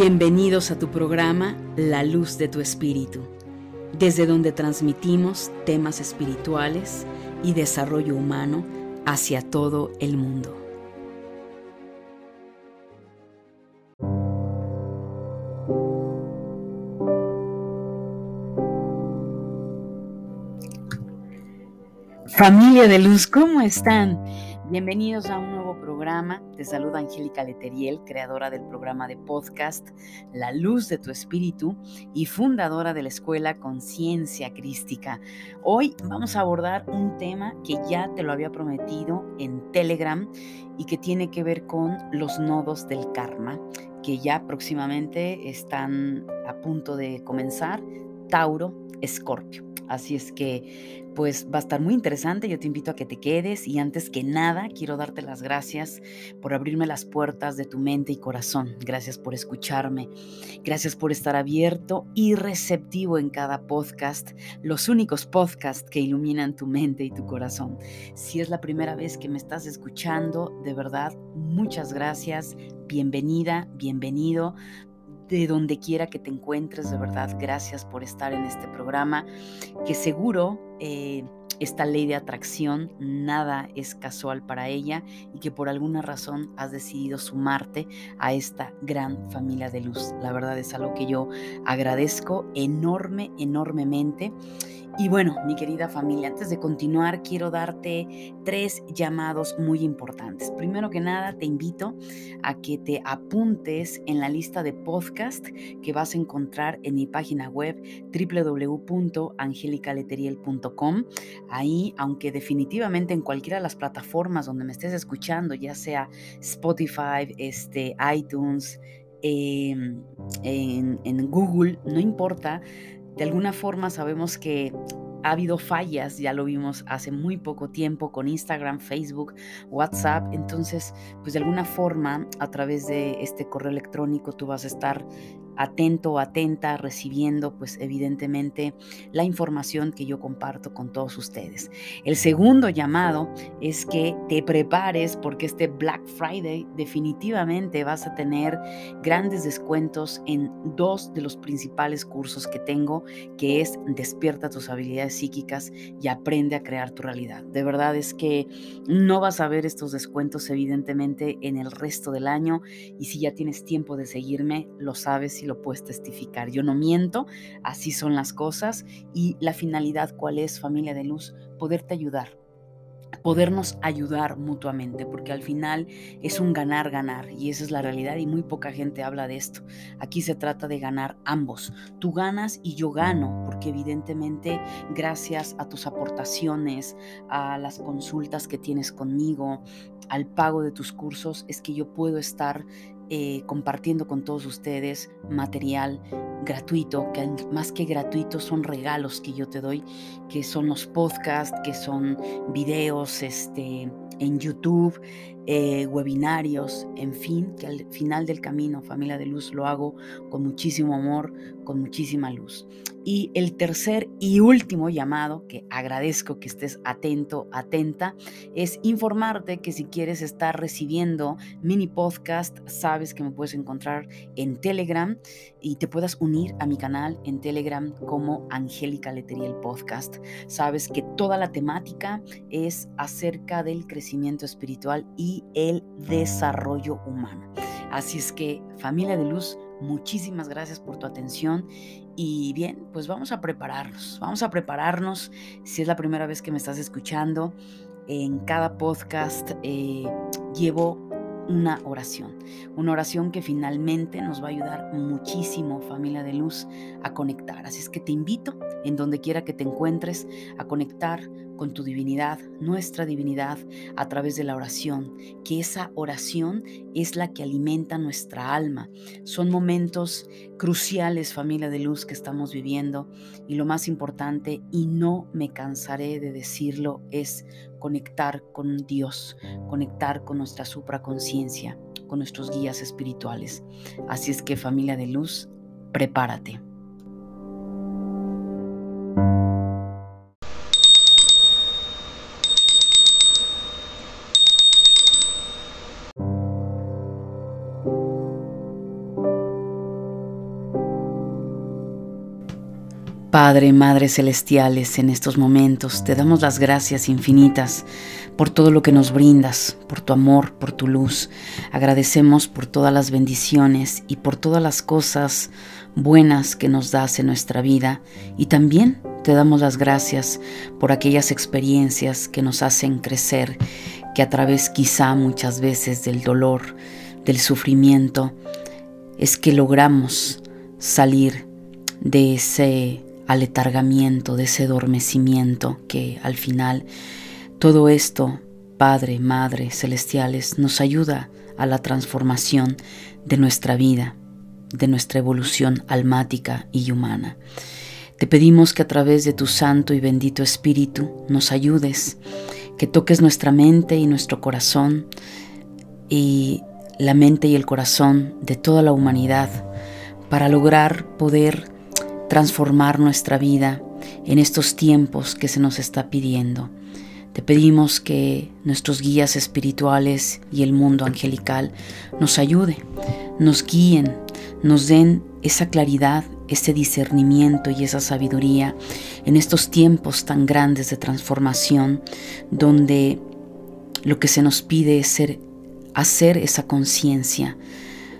Bienvenidos a tu programa La Luz de tu Espíritu, desde donde transmitimos temas espirituales y desarrollo humano hacia todo el mundo. Familia de luz, ¿cómo están? Bienvenidos a un nuevo programa. Te saluda Angélica Leteriel, creadora del programa de podcast La Luz de tu Espíritu y fundadora de la escuela Conciencia Crística. Hoy vamos a abordar un tema que ya te lo había prometido en Telegram y que tiene que ver con los nodos del karma, que ya próximamente están a punto de comenzar, Tauro, Escorpio. Así es que pues va a estar muy interesante. Yo te invito a que te quedes y antes que nada quiero darte las gracias por abrirme las puertas de tu mente y corazón. Gracias por escucharme. Gracias por estar abierto y receptivo en cada podcast, los únicos podcasts que iluminan tu mente y tu corazón. Si es la primera vez que me estás escuchando, de verdad, muchas gracias. Bienvenida, bienvenido de donde quiera que te encuentres, de verdad, gracias por estar en este programa, que seguro eh, esta ley de atracción, nada es casual para ella y que por alguna razón has decidido sumarte a esta gran familia de luz. La verdad es algo que yo agradezco enorme, enormemente. Y bueno, mi querida familia, antes de continuar, quiero darte tres llamados muy importantes. Primero que nada, te invito a que te apuntes en la lista de podcast que vas a encontrar en mi página web www.angelicaleteriel.com. Ahí, aunque definitivamente en cualquiera de las plataformas donde me estés escuchando, ya sea Spotify, este, iTunes, em, en, en Google, no importa, de alguna forma sabemos que ha habido fallas, ya lo vimos hace muy poco tiempo con Instagram, Facebook, WhatsApp. Entonces, pues de alguna forma, a través de este correo electrónico, tú vas a estar atento o atenta, recibiendo pues evidentemente la información que yo comparto con todos ustedes. El segundo llamado es que te prepares porque este Black Friday definitivamente vas a tener grandes descuentos en dos de los principales cursos que tengo, que es Despierta tus habilidades psíquicas y aprende a crear tu realidad. De verdad es que no vas a ver estos descuentos evidentemente en el resto del año y si ya tienes tiempo de seguirme, lo sabes y lo puedes testificar. Yo no miento, así son las cosas y la finalidad cuál es, familia de luz, poderte ayudar podernos ayudar mutuamente, porque al final es un ganar-ganar y esa es la realidad y muy poca gente habla de esto. Aquí se trata de ganar ambos. Tú ganas y yo gano, porque evidentemente gracias a tus aportaciones, a las consultas que tienes conmigo, al pago de tus cursos, es que yo puedo estar eh, compartiendo con todos ustedes material gratuito, que más que gratuito son regalos que yo te doy, que son los podcasts, que son videos este, en YouTube, eh, webinarios, en fin, que al final del camino, familia de luz, lo hago con muchísimo amor, con muchísima luz. Y el tercer y último llamado, que agradezco que estés atento, atenta, es informarte que si quieres estar recibiendo mini podcast, sabes que me puedes encontrar en Telegram y te puedas unir a mi canal en Telegram como Angélica Leteriel Podcast. Sabes que toda la temática es acerca del crecimiento espiritual y el desarrollo humano. Así es que familia de luz, muchísimas gracias por tu atención y bien, pues vamos a prepararnos, vamos a prepararnos si es la primera vez que me estás escuchando. En cada podcast eh, llevo una oración, una oración que finalmente nos va a ayudar muchísimo, familia de luz, a conectar. Así es que te invito, en donde quiera que te encuentres, a conectar con tu divinidad, nuestra divinidad, a través de la oración, que esa oración es la que alimenta nuestra alma. Son momentos cruciales, familia de luz, que estamos viviendo y lo más importante, y no me cansaré de decirlo, es conectar con Dios, conectar con nuestra supraconciencia, con nuestros guías espirituales. Así es que familia de luz, prepárate. Padre, Madre Celestiales, en estos momentos te damos las gracias infinitas por todo lo que nos brindas, por tu amor, por tu luz. Agradecemos por todas las bendiciones y por todas las cosas buenas que nos das en nuestra vida y también te damos las gracias por aquellas experiencias que nos hacen crecer, que a través quizá muchas veces del dolor, del sufrimiento, es que logramos salir de ese aletargamiento, de ese adormecimiento que al final todo esto, Padre, Madre, celestiales, nos ayuda a la transformación de nuestra vida, de nuestra evolución almática y humana. Te pedimos que a través de tu Santo y bendito Espíritu nos ayudes, que toques nuestra mente y nuestro corazón y la mente y el corazón de toda la humanidad para lograr poder transformar nuestra vida en estos tiempos que se nos está pidiendo. Te pedimos que nuestros guías espirituales y el mundo angelical nos ayuden, nos guíen, nos den esa claridad, ese discernimiento y esa sabiduría en estos tiempos tan grandes de transformación donde lo que se nos pide es ser, hacer esa conciencia,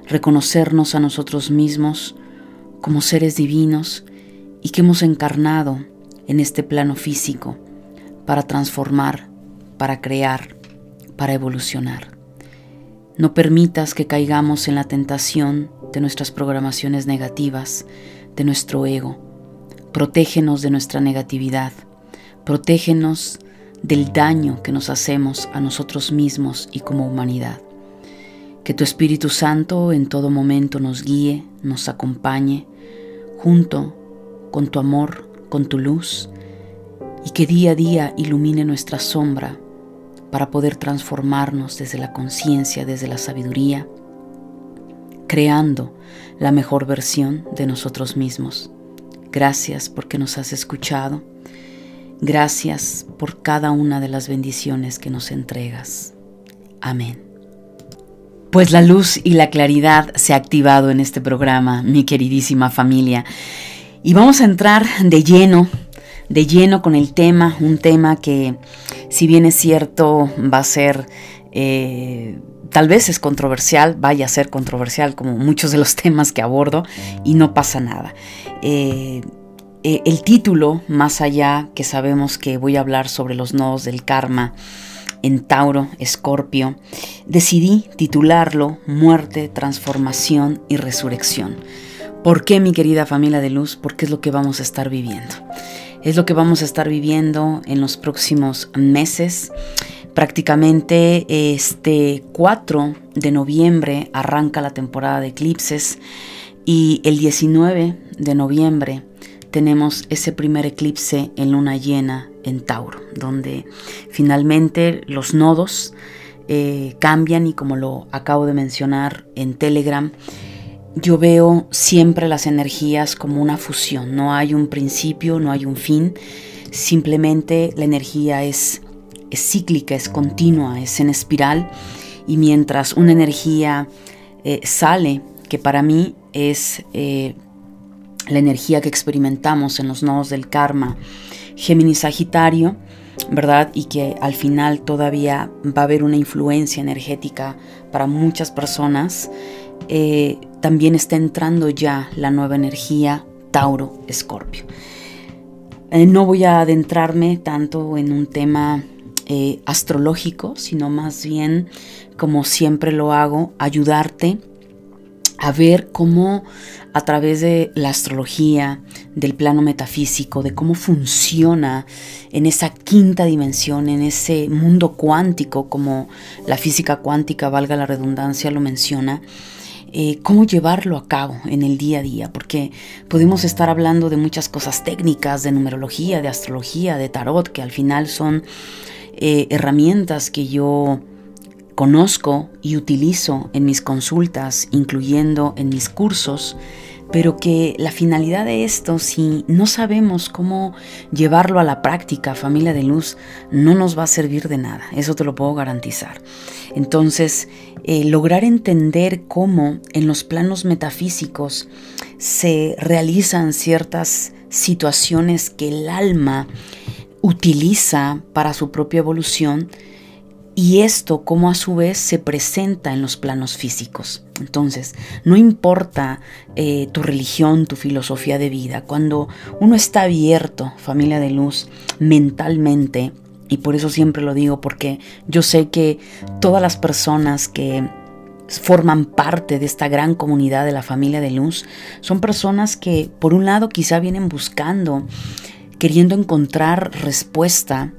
reconocernos a nosotros mismos como seres divinos y que hemos encarnado en este plano físico para transformar, para crear, para evolucionar. No permitas que caigamos en la tentación de nuestras programaciones negativas, de nuestro ego. Protégenos de nuestra negatividad. Protégenos del daño que nos hacemos a nosotros mismos y como humanidad. Que tu Espíritu Santo en todo momento nos guíe, nos acompañe, junto con tu amor, con tu luz, y que día a día ilumine nuestra sombra para poder transformarnos desde la conciencia, desde la sabiduría, creando la mejor versión de nosotros mismos. Gracias porque nos has escuchado. Gracias por cada una de las bendiciones que nos entregas. Amén. Pues la luz y la claridad se ha activado en este programa, mi queridísima familia. Y vamos a entrar de lleno, de lleno con el tema, un tema que si bien es cierto va a ser, eh, tal vez es controversial, vaya a ser controversial como muchos de los temas que abordo y no pasa nada. Eh, eh, el título, más allá que sabemos que voy a hablar sobre los nodos del karma, en Tauro, Escorpio, decidí titularlo Muerte, Transformación y Resurrección. ¿Por qué, mi querida familia de luz? Porque es lo que vamos a estar viviendo. Es lo que vamos a estar viviendo en los próximos meses. Prácticamente este 4 de noviembre arranca la temporada de eclipses y el 19 de noviembre tenemos ese primer eclipse en luna llena en Tauro, donde finalmente los nodos eh, cambian y como lo acabo de mencionar en Telegram, yo veo siempre las energías como una fusión, no hay un principio, no hay un fin, simplemente la energía es, cíclica, es continua, es en espiral y mientras una energía eh, sale, que para mí es eh, la energía que experimentamos en los nodos del karma, Géminis Sagitario, ¿verdad? Y que al final todavía va a haber una influencia energética para muchas personas. Eh, también está entrando ya la nueva energía Tauro Escorpio. Eh, no voy a adentrarme tanto en un tema eh, astrológico, sino más bien, como siempre lo hago, ayudarte a ver cómo a través de la astrología, del plano metafísico, de cómo funciona en esa quinta dimensión, en ese mundo cuántico, como la física cuántica, valga la redundancia, lo menciona, eh, cómo llevarlo a cabo en el día a día, porque podemos estar hablando de muchas cosas técnicas, de numerología, de astrología, de tarot, que al final son eh, herramientas que yo conozco y utilizo en mis consultas, incluyendo en mis cursos, pero que la finalidad de esto, si no sabemos cómo llevarlo a la práctica, familia de luz, no nos va a servir de nada, eso te lo puedo garantizar. Entonces, eh, lograr entender cómo en los planos metafísicos se realizan ciertas situaciones que el alma utiliza para su propia evolución y esto como a su vez se presenta en los planos físicos. Entonces, no importa eh, tu religión, tu filosofía de vida, cuando uno está abierto, familia de luz, mentalmente, y por eso siempre lo digo, porque yo sé que todas las personas que forman parte de esta gran comunidad de la familia de luz son personas que por un lado quizá vienen buscando, queriendo encontrar respuesta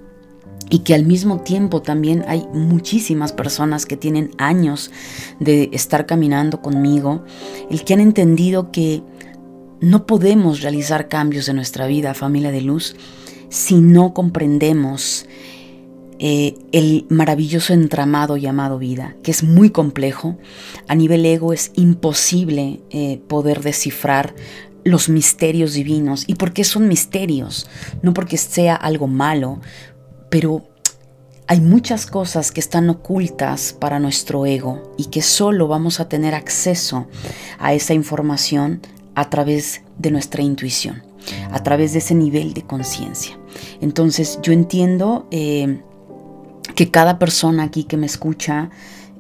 y que al mismo tiempo también hay muchísimas personas que tienen años de estar caminando conmigo, el que han entendido que no podemos realizar cambios en nuestra vida, familia de luz, si no comprendemos eh, el maravilloso entramado llamado vida, que es muy complejo. A nivel ego es imposible eh, poder descifrar los misterios divinos. ¿Y por qué son misterios? No porque sea algo malo, pero hay muchas cosas que están ocultas para nuestro ego y que solo vamos a tener acceso a esa información a través de nuestra intuición, a través de ese nivel de conciencia. Entonces yo entiendo eh, que cada persona aquí que me escucha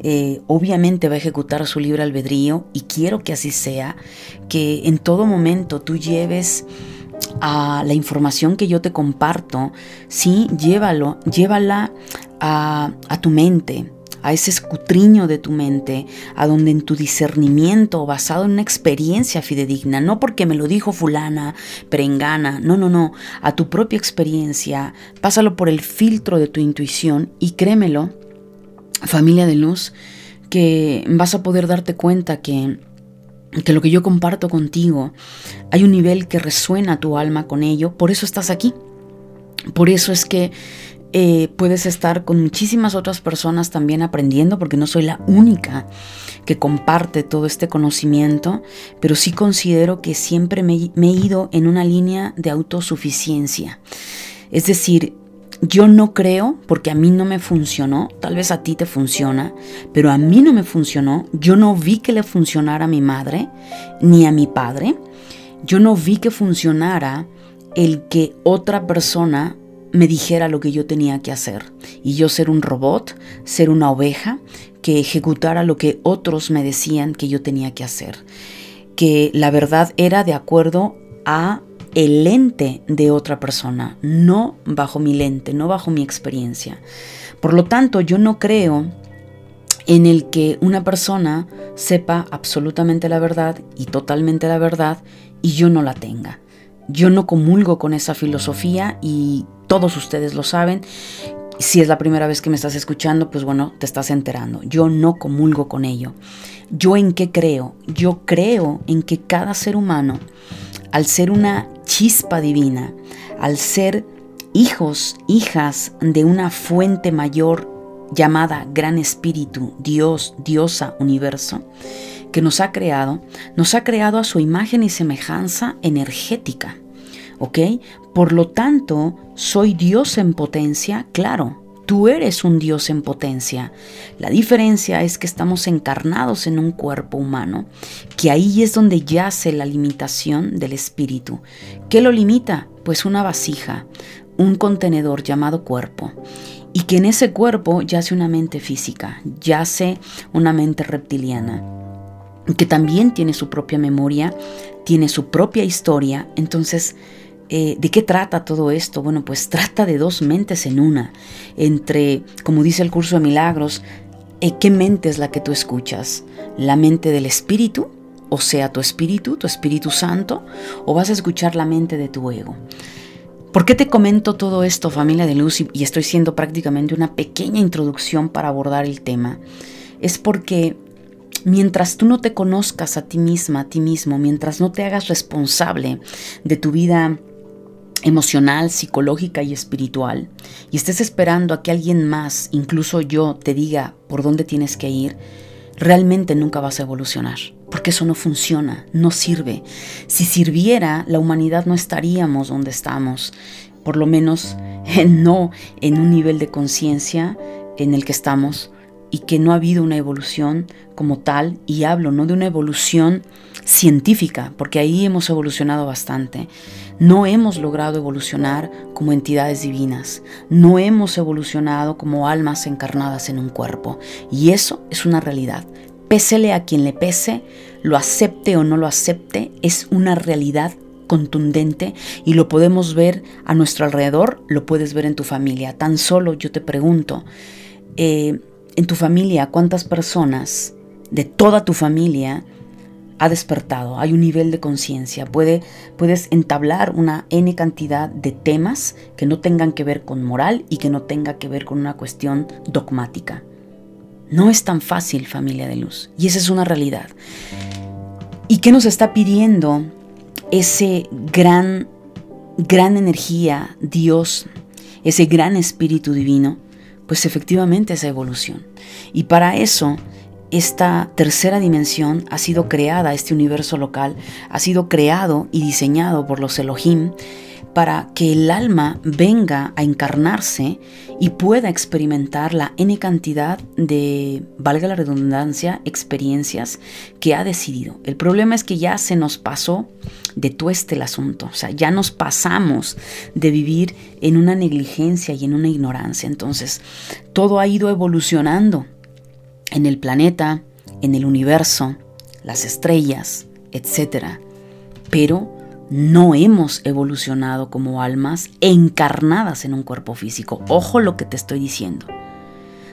eh, obviamente va a ejecutar su libre albedrío y quiero que así sea, que en todo momento tú lleves a la información que yo te comparto, sí, llévalo, llévala a, tu mente, a ese escutriño de tu mente, a donde en tu discernimiento, basado en una experiencia fidedigna, no porque me lo dijo fulana, perengana, no, no, no, a tu propia experiencia, pásalo por el filtro de tu intuición y créemelo, familia de luz, que vas a poder darte cuenta que que lo que yo comparto contigo, hay un nivel que resuena tu alma con ello, por eso estás aquí. Por eso es que eh, puedes estar con muchísimas otras personas también aprendiendo, porque no soy la única que comparte todo este conocimiento, pero sí considero que siempre me, me he ido en una línea de autosuficiencia. Es decir, yo no creo, porque a mí no me funcionó, tal vez a ti te funciona, pero a mí no me funcionó, yo no vi que le funcionara a mi madre ni a mi padre, yo no vi que funcionara el que otra persona me dijera lo que yo tenía que hacer. Y yo ser un robot, ser una oveja que ejecutara lo que otros me decían que yo tenía que hacer, que la verdad era de acuerdo a el lente de otra persona, no bajo mi lente, no bajo mi experiencia. Por lo tanto, yo no creo en el que una persona sepa absolutamente la verdad y totalmente la verdad y yo no la tenga. Yo no comulgo con esa filosofía y todos ustedes lo saben. Si es la primera vez que me estás escuchando, pues bueno, te estás enterando. Yo no comulgo con ello. ¿Yo en qué creo? Yo creo en que cada ser humano al ser una chispa divina, al ser hijos, hijas de una fuente mayor llamada Gran Espíritu, Dios, Diosa, Universo, que nos ha creado, nos ha creado a su imagen y semejanza energética. ¿Ok? Por lo tanto, soy Dios en potencia, claro, Tú eres un Dios en potencia. La diferencia es que estamos encarnados en un cuerpo humano, que ahí es donde yace la limitación del espíritu. ¿Qué lo limita? Pues una vasija, un contenedor llamado cuerpo. Y que en ese cuerpo yace una mente física, yace una mente reptiliana, que también tiene su propia memoria, tiene su propia historia. Entonces, eh, ¿De qué trata todo esto? Bueno, pues trata de dos mentes en una. Entre, como dice el curso de milagros, eh, ¿qué mente es la que tú escuchas? ¿La mente del espíritu? O sea, tu espíritu, tu espíritu santo, o vas a escuchar la mente de tu ego. ¿Por qué te comento todo esto, familia de luz? Y estoy siendo prácticamente una pequeña introducción para abordar el tema. Es porque mientras tú no te conozcas a ti misma, a ti mismo, mientras no te hagas responsable de tu vida emocional, psicológica y espiritual, y estés esperando a que alguien más, incluso yo, te diga por dónde tienes que ir, realmente nunca vas a evolucionar, porque eso no funciona, no sirve. Si sirviera, la humanidad no estaríamos donde estamos, por lo menos no en un nivel de conciencia en el que estamos y que no ha habido una evolución como tal, y hablo no de una evolución científica, porque ahí hemos evolucionado bastante. No hemos logrado evolucionar como entidades divinas, no hemos evolucionado como almas encarnadas en un cuerpo, y eso es una realidad. Pésele a quien le pese, lo acepte o no lo acepte, es una realidad contundente y lo podemos ver a nuestro alrededor, lo puedes ver en tu familia. Tan solo yo te pregunto, eh, en tu familia, ¿cuántas personas de toda tu familia ha despertado? Hay un nivel de conciencia. Puede, puedes entablar una N cantidad de temas que no tengan que ver con moral y que no tenga que ver con una cuestión dogmática. No es tan fácil, familia de luz. Y esa es una realidad. ¿Y qué nos está pidiendo ese gran, gran energía, Dios, ese gran espíritu divino? pues efectivamente esa evolución. Y para eso, esta tercera dimensión ha sido creada, este universo local, ha sido creado y diseñado por los Elohim para que el alma venga a encarnarse y pueda experimentar la n cantidad de, valga la redundancia, experiencias que ha decidido. El problema es que ya se nos pasó de tueste el asunto, o sea, ya nos pasamos de vivir en una negligencia y en una ignorancia. Entonces, todo ha ido evolucionando en el planeta, en el universo, las estrellas, etc. Pero no hemos evolucionado como almas encarnadas en un cuerpo físico. Ojo lo que te estoy diciendo.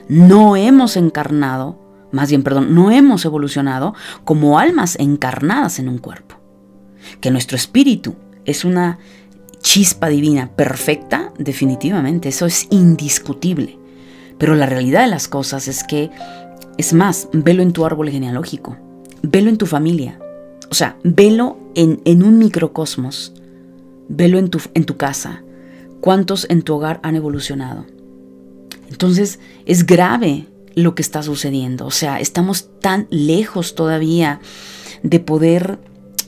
No hemos encarnado, más bien, perdón, no hemos evolucionado como almas encarnadas en un cuerpo. Que nuestro espíritu es una chispa divina perfecta, definitivamente, eso es indiscutible. Pero la realidad de las cosas es que, es más, velo en tu árbol genealógico, velo en tu familia, o sea, velo en, un microcosmos, velo en tu, en tu casa. ¿Cuántos en tu hogar han evolucionado? Entonces, es grave lo que está sucediendo. O sea, estamos tan lejos todavía de poder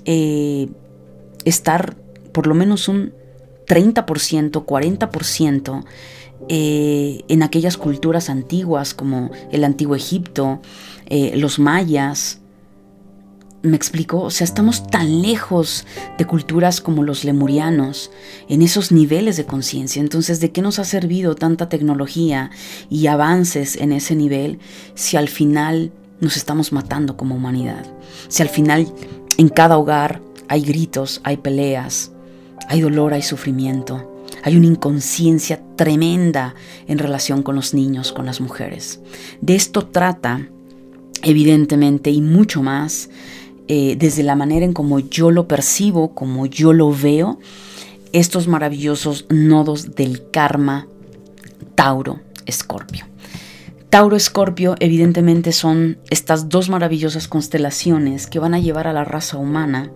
eh, estar por lo menos un 30%, 40% eh, en aquellas culturas antiguas como el antiguo Egipto, eh, los mayas, ¿Me explico? O sea, estamos tan lejos de culturas como los lemurianos, en esos niveles de conciencia. Entonces, ¿de qué nos ha servido tanta tecnología y avances en ese nivel si al final nos estamos matando como humanidad? Si al final en cada hogar hay gritos, hay peleas, hay dolor, hay sufrimiento, hay una inconsciencia tremenda en relación con los niños, con las mujeres. De esto trata, evidentemente, y mucho más, eh, desde la manera en como yo lo percibo, como yo lo veo, estos maravillosos nodos del karma Tauro Escorpio. Tauro Escorpio evidentemente son estas dos maravillosas constelaciones que van a llevar a la raza humana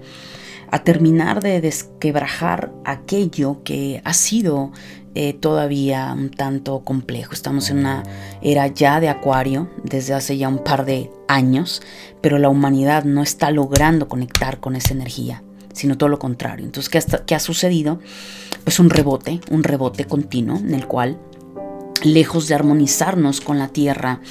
a terminar de desquebrajar aquello que ha sido eh, todavía un tanto complejo. Estamos en una era ya de acuario desde hace ya un par de años, pero la humanidad no está logrando conectar con esa energía, sino todo lo contrario. Entonces, ¿qué, qué ha sucedido? Pues un rebote, un rebote continuo en el cual lejos de armonizarnos con la Tierra,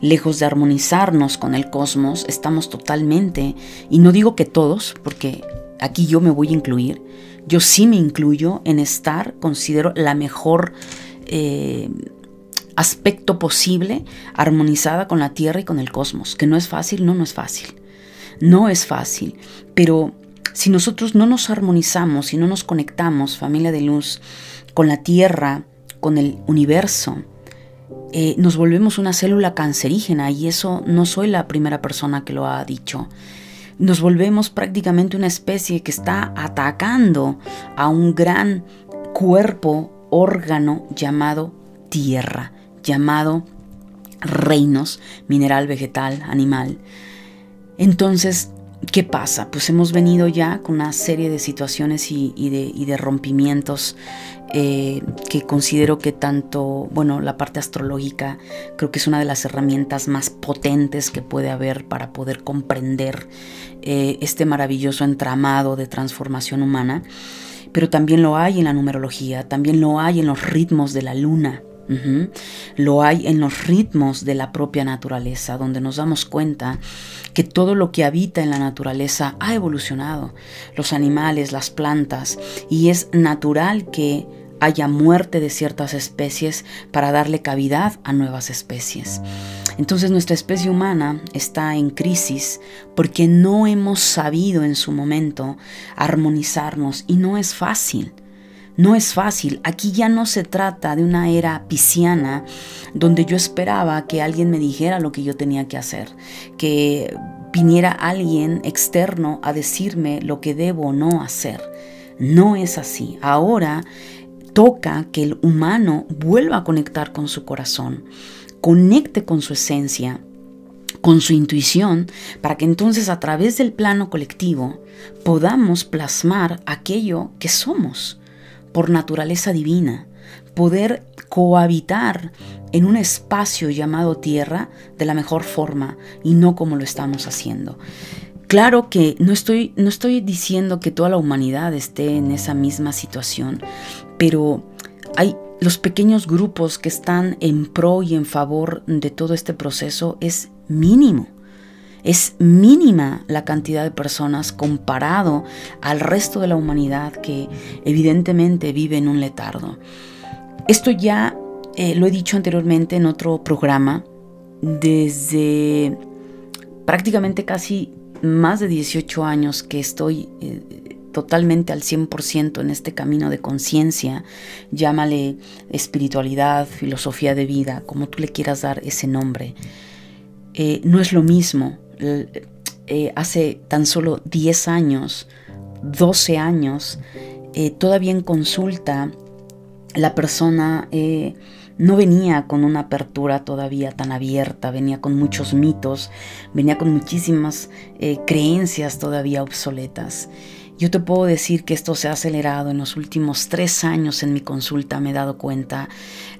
lejos de armonizarnos con el cosmos, estamos totalmente, y no digo que todos, porque aquí yo me voy a incluir, yo sí me incluyo en estar, considero la mejor eh, aspecto posible, armonizada con la Tierra y con el cosmos, que no es fácil, no, no es fácil, no es fácil, pero si nosotros no nos armonizamos, si no nos conectamos, familia de luz, con la Tierra, con el universo, eh, nos volvemos una célula cancerígena y eso no soy la primera persona que lo ha dicho nos volvemos prácticamente una especie que está atacando a un gran cuerpo, órgano llamado tierra, llamado reinos, mineral, vegetal, animal. Entonces, ¿qué pasa? Pues hemos venido ya con una serie de situaciones y, de, rompimientos eh, que considero que tanto, bueno, la parte astrológica creo que es una de las herramientas más potentes que puede haber para poder comprender eh, este maravilloso entramado de transformación humana, pero también lo hay en la numerología, también lo hay en los ritmos de la luna. Lo hay en los ritmos de la propia naturaleza, donde nos damos cuenta que todo lo que habita en la naturaleza ha evolucionado, los animales, las plantas, y es natural que haya muerte de ciertas especies para darle cavidad a nuevas especies. Entonces nuestra especie humana está en crisis porque no hemos sabido en su momento armonizarnos y no es fácil. No es fácil. Aquí ya no se trata de una era pisciana donde yo esperaba que alguien me dijera lo que yo tenía que hacer, que viniera alguien externo a decirme lo que debo o no hacer. No es así. Ahora toca que el humano vuelva a conectar con su corazón, conecte con su esencia, con su intuición, para que entonces a través del plano colectivo podamos plasmar aquello que somos por naturaleza divina, poder cohabitar en un espacio llamado tierra de la mejor forma y no como lo estamos haciendo. Claro que no estoy, no estoy diciendo que toda la humanidad esté en esa misma situación, pero hay los pequeños grupos que están en pro y en favor de todo este proceso es mínimo. Es mínima la cantidad de personas comparado al resto de la humanidad que evidentemente vive en un letardo. Esto ya eh, lo he dicho anteriormente en otro programa, desde prácticamente casi más de 18 años que estoy eh, totalmente al 100% en este camino de conciencia, llámale espiritualidad, filosofía de vida, como tú le quieras dar ese nombre, eh, no es lo mismo. Eh, hace tan solo 10 años, 12 años, eh, todavía en consulta, la persona no venía con una apertura todavía tan abierta, venía con muchos mitos, venía con muchísimas creencias todavía obsoletas. Yo te puedo decir que esto se ha acelerado en los últimos tres años en mi consulta. Me he dado cuenta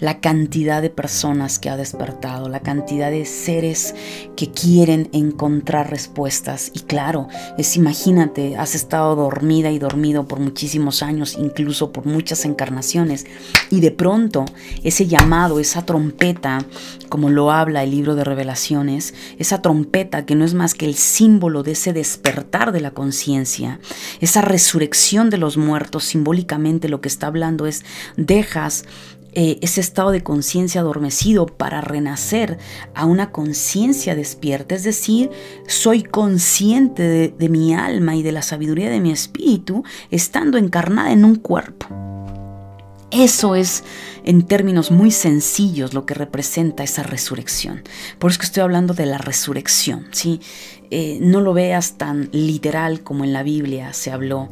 la cantidad de personas que ha despertado, la cantidad de seres que quieren encontrar respuestas. Y claro, es imagínate, has estado dormida y dormido por muchísimos años, incluso por muchas encarnaciones. Y de pronto ese llamado, esa trompeta, como lo habla el libro de revelaciones, esa trompeta que no es más que el símbolo de ese despertar de la conciencia, esa resurrección de los muertos, simbólicamente lo que está hablando es, dejas eh, ese estado de conciencia adormecido para renacer a una conciencia despierta, es decir, soy consciente de mi alma y de la sabiduría de mi espíritu estando encarnada en un cuerpo. Eso es, en términos muy sencillos, lo que representa esa resurrección. Por eso estoy hablando de la resurrección. ¿sí? Eh, no lo veas tan literal como en la Biblia se habló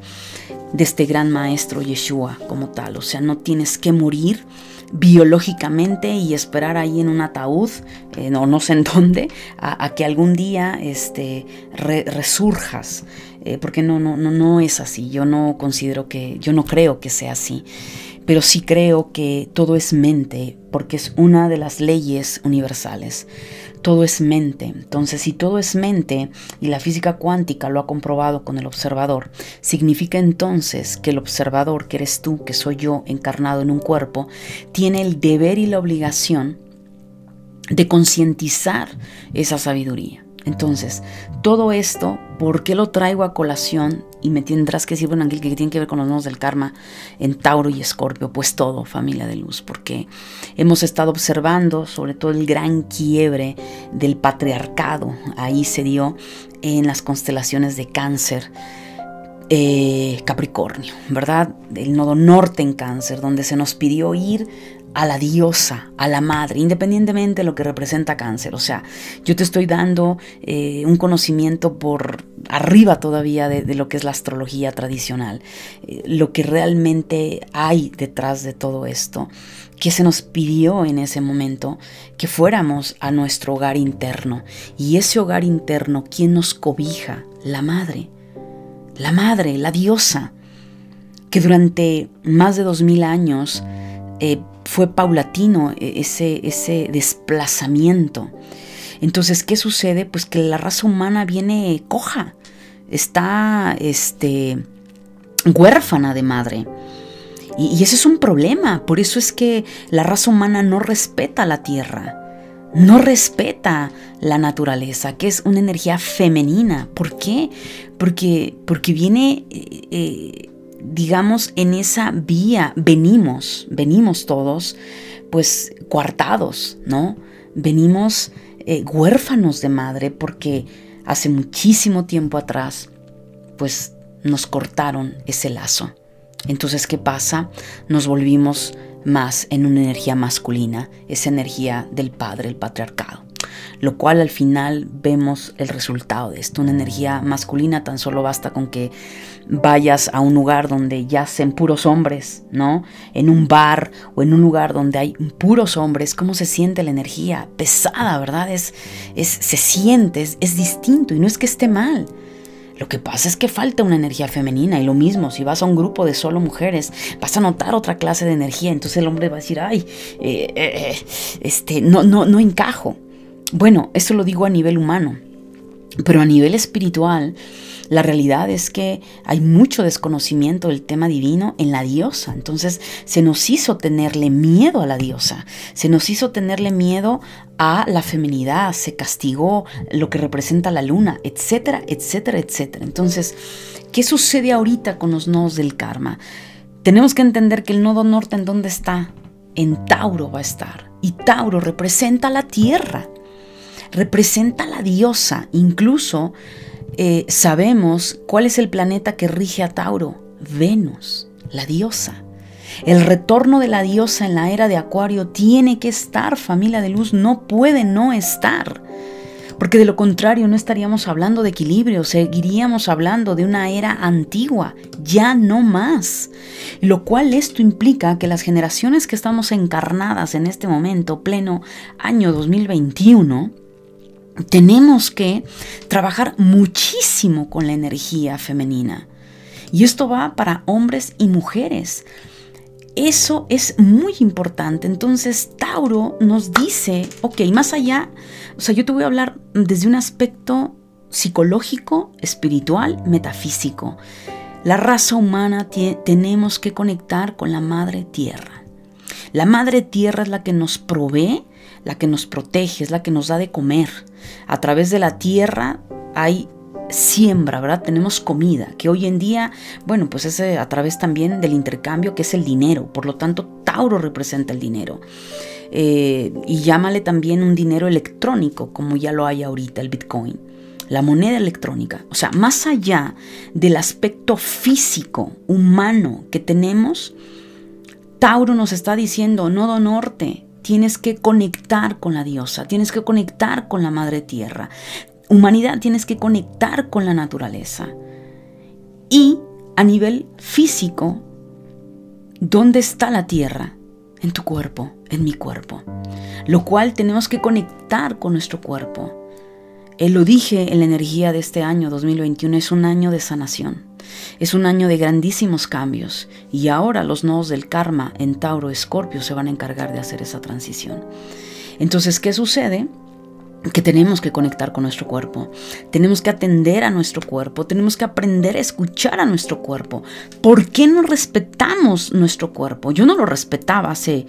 de este gran maestro Yeshua como tal. O sea, no tienes que morir biológicamente y esperar ahí en un ataúd, eh, no, no sé en dónde, a, que algún día este, resurjas. Eh, porque no, no, no, no es así. Yo no considero que, yo no creo que sea así pero sí creo que todo es mente, porque es una de las leyes universales. Todo es mente. Entonces, si todo es mente y la física cuántica lo ha comprobado con el observador, significa entonces que el observador, que eres tú, que soy yo, encarnado en un cuerpo, tiene el deber y la obligación de concientizar esa sabiduría. Entonces, todo esto, ¿por qué lo traigo a colación? Y me tendrás que decir, bueno, Ángel, que tiene que ver con los nodos del karma en Tauro y Escorpio. Pues todo, familia de luz, porque hemos estado observando sobre todo el gran quiebre del patriarcado. Ahí se dio en las constelaciones de cáncer. Eh, Capricornio, ¿verdad? El nodo norte en cáncer, donde se nos pidió ir a la diosa, a la madre, independientemente de lo que representa cáncer. O sea, yo te estoy dando eh, un conocimiento por arriba todavía de, lo que es la astrología tradicional, eh, lo que realmente hay detrás de todo esto, que se nos pidió en ese momento que fuéramos a nuestro hogar interno. Y ese hogar interno, ¿quién nos cobija? La madre. La madre, la diosa, que durante más de dos mil años eh, fue paulatino e, ese, ese desplazamiento. Entonces, ¿qué sucede? Pues que la raza humana viene coja, está este, huérfana de madre. Y, ese es un problema. Por eso es que la raza humana no respeta la tierra. No respeta la naturaleza, que es una energía femenina. ¿Por qué? Porque, porque viene, eh, eh, digamos, en esa vía, venimos, venimos todos, pues, coartados, ¿no? Venimos eh, huérfanos de madre porque hace muchísimo tiempo atrás, pues, nos cortaron ese lazo. Entonces, ¿qué pasa? Nos volvimos más en una energía masculina, esa energía del padre, el patriarcado. Lo cual al final vemos el resultado de esto. Una energía masculina tan solo basta con que vayas a un lugar donde yacen puros hombres, ¿no? En un bar o en un lugar donde hay puros hombres, ¿cómo se siente la energía? Pesada, ¿verdad? Es, es, se siente, es distinto y no es que esté mal. Lo que pasa es que falta una energía femenina y lo mismo, si vas a un grupo de solo mujeres, vas a notar otra clase de energía, entonces el hombre va a decir, ay, eh, eh, eh, este, no, no, no encajo. Bueno, eso lo digo a nivel humano, pero a nivel espiritual, la realidad es que hay mucho desconocimiento del tema divino en la diosa. Entonces se nos hizo tenerle miedo a la diosa, se nos hizo tenerle miedo a la feminidad, se castigó lo que representa la luna, etcétera, etcétera, etcétera. Entonces, ¿qué sucede ahorita con los nodos del karma? Tenemos que entender que el nodo norte en dónde está? En Tauro va a estar. Y Tauro representa la tierra, representa la diosa. Incluso eh, sabemos cuál es el planeta que rige a Tauro, Venus, la diosa. El retorno de la diosa en la era de Acuario tiene que estar, familia de luz, no puede no estar. Porque de lo contrario no estaríamos hablando de equilibrio, seguiríamos hablando de una era antigua, ya no más. Lo cual esto implica que las generaciones que estamos encarnadas en este momento, pleno año 2021, tenemos que trabajar muchísimo con la energía femenina. Y esto va para hombres y mujeres. Eso es muy importante. Entonces, Tauro nos dice, ok, más allá, o sea, yo te voy a hablar desde un aspecto psicológico, espiritual, metafísico. La raza humana tenemos que conectar con la madre tierra. La madre tierra es la que nos provee la que nos protege, es la que nos da de comer. A través de la tierra hay siembra, ¿verdad? Tenemos comida, que hoy en día, bueno, pues es eh, a través también del intercambio, que es el dinero. Por lo tanto, Tauro representa el dinero. Eh, y llámale también un dinero electrónico, como ya lo hay ahorita, el Bitcoin. La moneda electrónica. O sea, más allá del aspecto físico, humano que tenemos, Tauro nos está diciendo, nodo norte, tienes que conectar con la diosa, tienes que conectar con la madre tierra. Humanidad, tienes que conectar con la naturaleza. Y a nivel físico, ¿dónde está la tierra? En tu cuerpo, en mi cuerpo. Lo cual tenemos que conectar con nuestro cuerpo. Él lo dije en la energía de este año 2021, es un año de sanación. Es un año de grandísimos cambios y ahora los nodos del karma en Tauro Escorpio se van a encargar de hacer esa transición. Entonces, ¿qué sucede? que tenemos que conectar con nuestro cuerpo, tenemos que atender a nuestro cuerpo, tenemos que aprender a escuchar a nuestro cuerpo. ¿Por qué no respetamos nuestro cuerpo? Yo no lo respetaba hace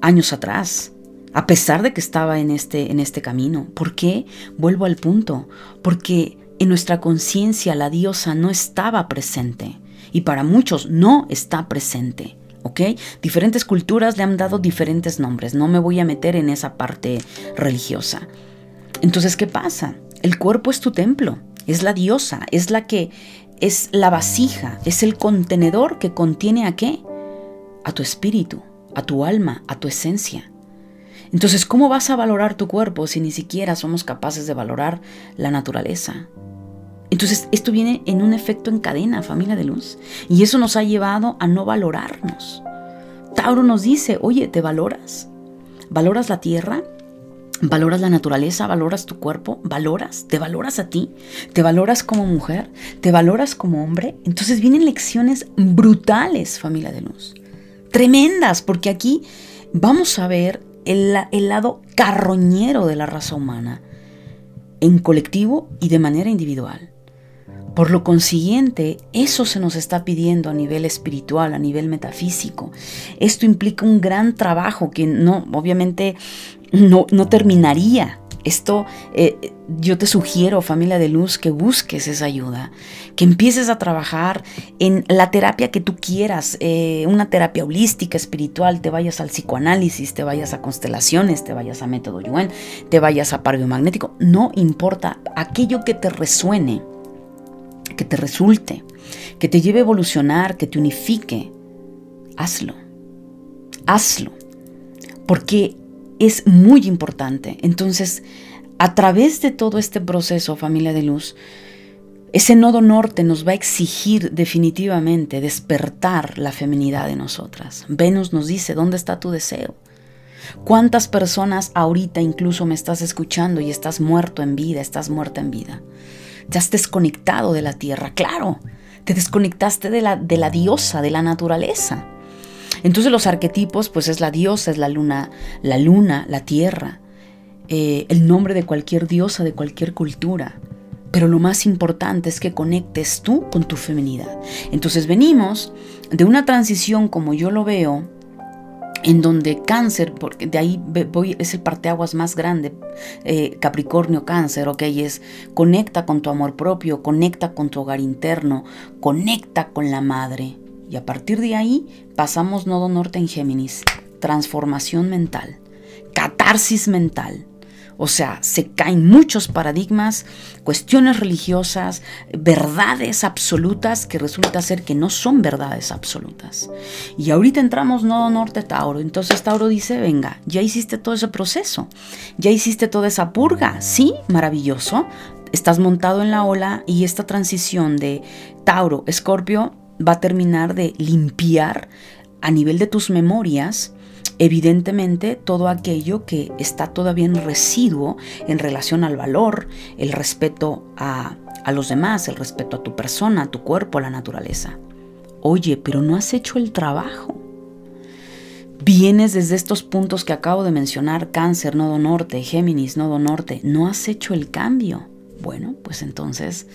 años atrás, a pesar de que estaba en este, en este camino. ¿Por qué? Vuelvo al punto, porque en nuestra conciencia la diosa no estaba presente y para muchos no está presente. ¿Ok? Diferentes culturas le han dado diferentes nombres. No me voy a meter en esa parte religiosa. Entonces, ¿qué pasa? El cuerpo es tu templo, es la diosa, es la que es la vasija, es el contenedor que contiene a qué? A tu espíritu, a tu alma, a tu esencia. Entonces, ¿cómo vas a valorar tu cuerpo si ni siquiera somos capaces de valorar la naturaleza? Entonces, esto viene en un efecto en cadena, familia de luz. Y eso nos ha llevado a no valorarnos. Tauro nos dice, oye, ¿te valoras? ¿Valoras la tierra? ¿Valoras la naturaleza? ¿Valoras tu cuerpo? ¿Valoras? ¿Te valoras a ti? ¿Te valoras como mujer? ¿Te valoras como hombre? Entonces vienen lecciones brutales, familia de luz. Tremendas, porque aquí vamos a ver el, el lado carroñero de la raza humana, en colectivo y de manera individual. Por lo consiguiente, eso se nos está pidiendo a nivel espiritual, a nivel metafísico. Esto implica un gran trabajo que no, obviamente, no, no terminaría esto eh, yo te sugiero, familia de luz, que busques esa ayuda, que empieces a trabajar en la terapia que tú quieras, eh, una terapia holística, espiritual, te vayas al psicoanálisis, te vayas a constelaciones, te vayas a método Yuen, te vayas a par magnético, no importa, aquello que te resuene, que te resulte, que te lleve a evolucionar, que te unifique, hazlo, hazlo, porque es muy importante. Entonces, a través de todo este proceso, familia de luz, ese nodo norte nos va a exigir definitivamente despertar la feminidad de nosotras. Venus nos dice, ¿dónde está tu deseo? ¿Cuántas personas ahorita incluso me estás escuchando y estás muerto en vida, estás muerta en vida? Te has desconectado de la tierra, claro, te desconectaste de la, de la diosa, de la naturaleza. Entonces los arquetipos, pues es la diosa, es la luna, la luna, la tierra, eh, el nombre de cualquier diosa, de cualquier cultura. Pero lo más importante es que conectes tú con tu feminidad. Entonces venimos de una transición como yo lo veo, en donde cáncer, porque de ahí voy, es el parteaguas más grande, eh, Capricornio, cáncer, ok, es conecta con tu amor propio, conecta con tu hogar interno, conecta con la madre, y a partir de ahí pasamos nodo norte en Géminis, transformación mental, catarsis mental. O sea, se caen muchos paradigmas, cuestiones religiosas, verdades absolutas que resulta ser que no son verdades absolutas. Y ahorita entramos nodo norte Tauro. Entonces Tauro dice, venga, ya hiciste todo ese proceso, ya hiciste toda esa purga. Sí, maravilloso. Estás montado en la ola y esta transición de Tauro, Escorpio, va a terminar de limpiar a nivel de tus memorias, evidentemente todo aquello que está todavía en residuo en relación al valor, el respeto a, a los demás, el respeto a tu persona, a tu cuerpo, a la naturaleza. Oye, pero no has hecho el trabajo. Vienes desde estos puntos que acabo de mencionar, cáncer, nodo norte, Géminis, nodo norte, no has hecho el cambio. Bueno, pues entonces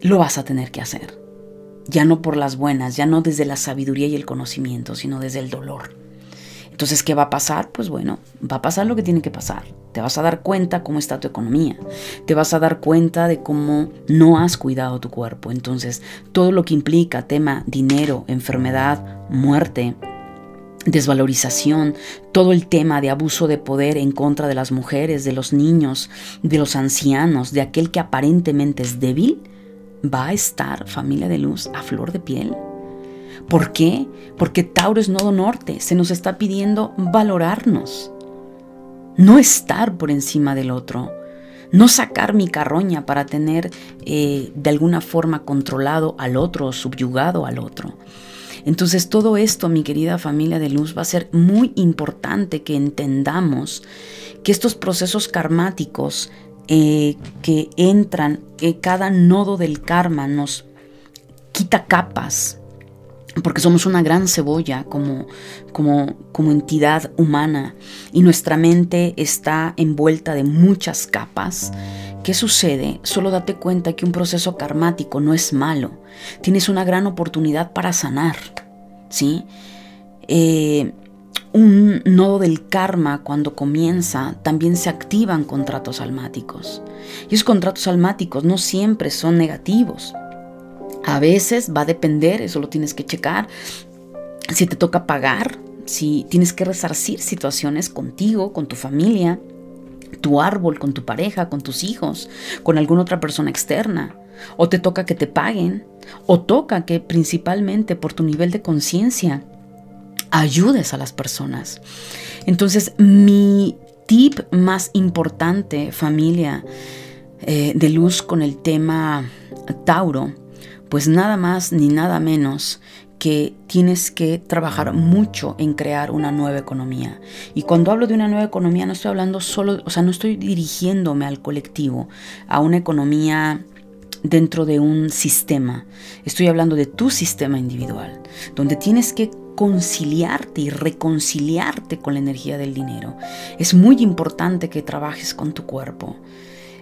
lo vas a tener que hacer ya no por las buenas, ya no desde la sabiduría y el conocimiento, sino desde el dolor. Entonces, ¿qué va a pasar? Pues bueno, va a pasar lo que tiene que pasar. Te vas a dar cuenta cómo está tu economía. Te vas a dar cuenta de cómo no has cuidado tu cuerpo. Entonces, todo lo que implica tema dinero, enfermedad, muerte, desvalorización, todo el tema de abuso de poder en contra de las mujeres, de los niños, de los ancianos, de aquel que aparentemente es débil, va a estar familia de luz a flor de piel. ¿Por qué? Porque Tauro es nodo norte, se nos está pidiendo valorarnos, no estar por encima del otro, no sacar mi carroña para tener eh, de alguna forma controlado al otro, subyugado al otro. Entonces todo esto, mi querida familia de luz, va a ser muy importante que entendamos que estos procesos karmáticos eh, que entran, que cada nodo del karma nos quita capas, porque somos una gran cebolla como, como, como entidad humana y nuestra mente está envuelta de muchas capas. ¿Qué sucede? Solo date cuenta que un proceso karmático no es malo. Tienes una gran oportunidad para sanar. ¿sí? Eh, un nodo del karma cuando comienza, también se activan contratos almáticos. Y esos contratos almáticos no siempre son negativos. A veces va a depender, eso lo tienes que checar, si te toca pagar, si tienes que resarcir situaciones contigo, con tu familia, tu árbol, con tu pareja, con tus hijos, con alguna otra persona externa. O te toca que te paguen, o toca que principalmente por tu nivel de conciencia ayudes a las personas. Entonces, mi tip más importante, familia eh, de luz con el tema Tauro, pues nada más ni nada menos que tienes que trabajar mucho en crear una nueva economía. Y cuando hablo de una nueva economía no estoy hablando solo, o sea, no estoy dirigiéndome al colectivo, a una economía dentro de un sistema. Estoy hablando de tu sistema individual, donde tienes que conciliarte y reconciliarte con la energía del dinero. Es muy importante que trabajes con tu cuerpo.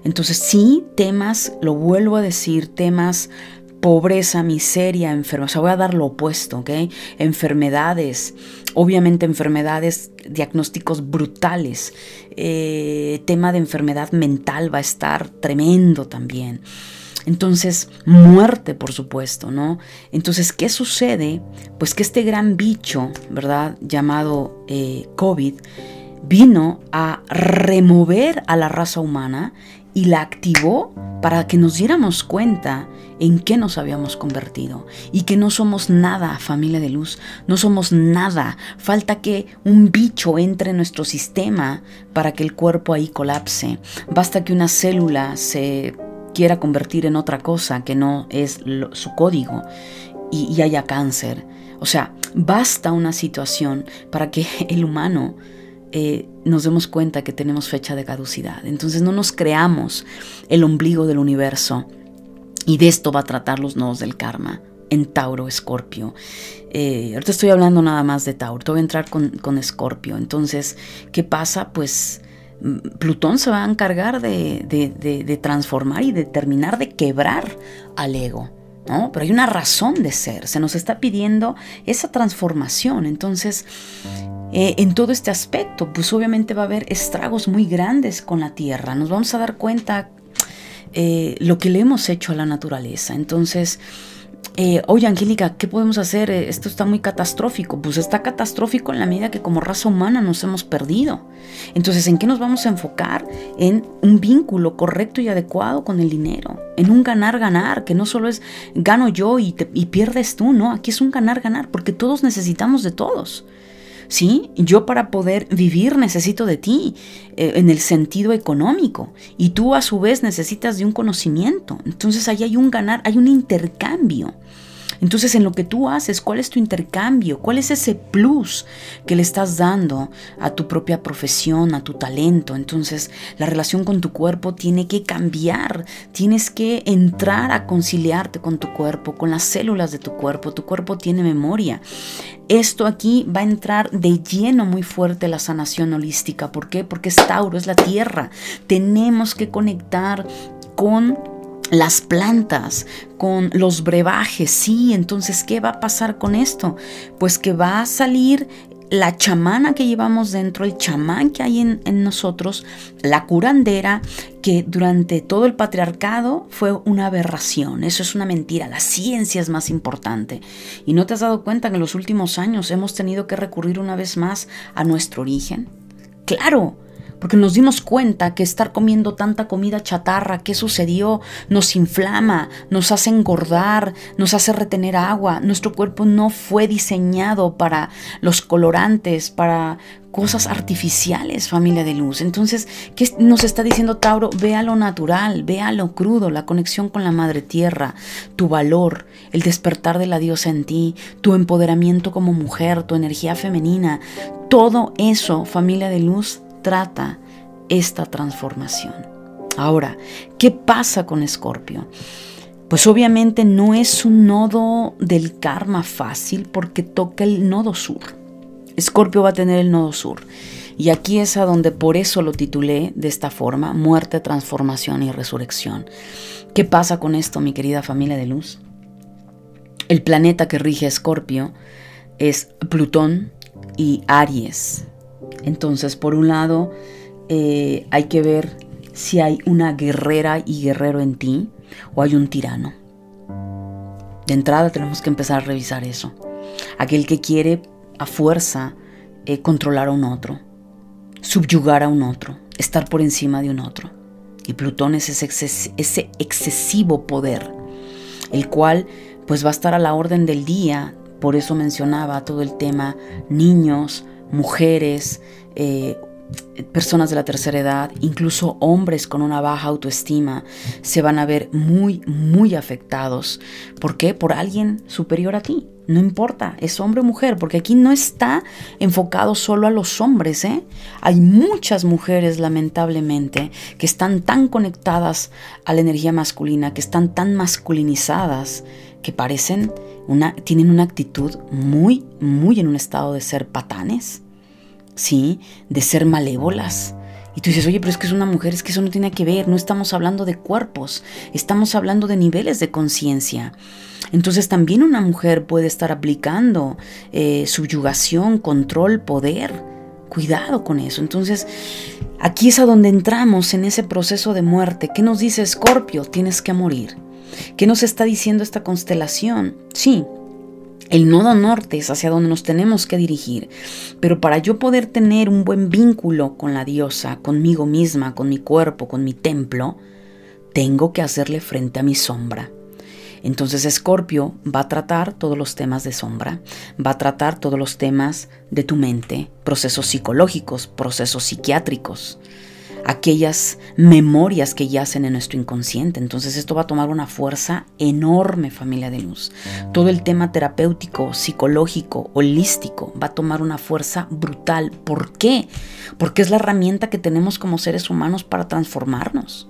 Entonces sí, temas, lo vuelvo a decir, temas pobreza, miseria, enfermedad. O sea, voy a dar lo opuesto, ¿ok? Enfermedades, obviamente enfermedades, diagnósticos brutales. Eh, tema de enfermedad mental va a estar tremendo también. Entonces, muerte, por supuesto, ¿no? Entonces, ¿qué sucede? Pues que este gran bicho, ¿verdad? Llamado eh, COVID, vino a remover a la raza humana y la activó para que nos diéramos cuenta en qué nos habíamos convertido y que no somos nada, familia de luz, no somos nada. Falta que un bicho entre en nuestro sistema para que el cuerpo ahí colapse. Basta que una célula se quiera convertir en otra cosa que no es su código y haya cáncer. O sea, basta una situación para que el humano eh, nos demos cuenta que tenemos fecha de caducidad. Entonces no nos creamos el ombligo del universo. Y de esto va a tratar los nodos del karma en Tauro, Escorpio. Eh, ahorita estoy hablando nada más de Tauro, voy a entrar con Escorpio. Entonces, ¿qué pasa? Pues mm, Plutón se va a encargar de, de, transformar y de terminar de quebrar al ego. ¿No? Pero hay una razón de ser, se nos está pidiendo esa transformación. Entonces, eh, en todo este aspecto, pues obviamente va a haber estragos muy grandes con la tierra. Nos vamos a dar cuenta eh, lo que le hemos hecho a la naturaleza. Entonces, eh, oye Angélica, ¿qué podemos hacer? Esto está muy catastrófico. Pues está catastrófico en la medida que como raza humana nos hemos perdido. Entonces, ¿en qué nos vamos a enfocar? En un vínculo correcto y adecuado con el dinero. En un ganar-ganar, que no solo es gano yo y, y pierdes tú, no. Aquí es un ganar-ganar, porque todos necesitamos de todos. ¿Sí? Yo para poder vivir necesito de ti eh, en el sentido económico y tú a su vez necesitas de un conocimiento. Entonces ahí hay un ganar, hay un intercambio. Entonces, en lo que tú haces, ¿cuál es tu intercambio? ¿Cuál es ese plus que le estás dando a tu propia profesión, a tu talento? Entonces, la relación con tu cuerpo tiene que cambiar. Tienes que entrar a conciliarte con tu cuerpo, con las células de tu cuerpo. Tu cuerpo tiene memoria. Esto aquí va a entrar de lleno muy fuerte la sanación holística. ¿Por qué? Porque es Tauro, es la tierra. Tenemos que conectar con las plantas, con los brebajes, sí, entonces, ¿qué va a pasar con esto? Pues que va a salir la chamana que llevamos dentro, el chamán que hay en, en, nosotros, la curandera, que durante todo el patriarcado fue una aberración. Eso es una mentira. La ciencia es más importante. ¿Y no te has dado cuenta que en los últimos años hemos tenido que recurrir una vez más a nuestro origen? Claro, porque nos dimos cuenta que estar comiendo tanta comida chatarra, ¿qué sucedió? Nos inflama, nos hace engordar, nos hace retener agua. Nuestro cuerpo no fue diseñado para los colorantes, para cosas artificiales, familia de luz. Entonces, ¿qué nos está diciendo Tauro? Ve a lo natural, ve a lo crudo, la conexión con la madre tierra, tu valor, el despertar de la diosa en ti, tu empoderamiento como mujer, tu energía femenina. Todo eso, familia de luz, trata esta transformación. Ahora, ¿qué pasa con Escorpio? Pues obviamente no es un nodo del karma fácil porque toca el nodo sur. Escorpio va a tener el nodo sur. Y aquí es a donde por eso lo titulé de esta forma, muerte, transformación y resurrección. ¿Qué pasa con esto, mi querida familia de luz? El planeta que rige Escorpio es Plutón y Aries. Entonces, por un lado, eh, hay que ver si hay una guerrera y guerrero en ti o hay un tirano. De entrada tenemos que empezar a revisar eso. Aquel que quiere a fuerza eh, controlar a un otro, subyugar a un otro, estar por encima de un otro. Y Plutón es ese, ese excesivo poder, el cual pues va a estar a la orden del día. Por eso mencionaba todo el tema niños, mujeres, eh, personas de la tercera edad, incluso hombres con una baja autoestima, se van a ver muy, muy afectados. ¿Por qué? Por alguien superior a ti. No importa, es hombre o mujer, porque aquí no está enfocado solo a los hombres. ¿eh? Hay muchas mujeres, lamentablemente, que están tan conectadas a la energía masculina, que están tan masculinizadas, que parecen una, tienen una actitud muy, muy en un estado de ser patanes ¿sí? De ser malévolas Y tú dices, oye, pero es que es una mujer, es que eso no tiene que ver, no estamos hablando de cuerpos, estamos hablando de niveles de conciencia. Entonces también una mujer puede estar aplicando eh, subyugación, control, poder. Cuidado con eso. Entonces, aquí es a donde entramos en ese proceso de muerte. ¿Qué nos dice Escorpio? Tienes que morir. ¿Qué nos está diciendo esta constelación? Sí, el nodo norte es hacia donde nos tenemos que dirigir, pero para yo poder tener un buen vínculo con la diosa, conmigo misma, con mi cuerpo, con mi templo, tengo que hacerle frente a mi sombra. Entonces Escorpio va a tratar todos los temas de sombra, va a tratar todos los temas de tu mente, procesos psicológicos, procesos psiquiátricos, aquellas memorias que yacen en nuestro inconsciente. Entonces esto va a tomar una fuerza enorme, familia de luz. Todo el tema terapéutico, psicológico, holístico va a tomar una fuerza brutal. ¿Por qué? Porque es la herramienta que tenemos como seres humanos para transformarnos.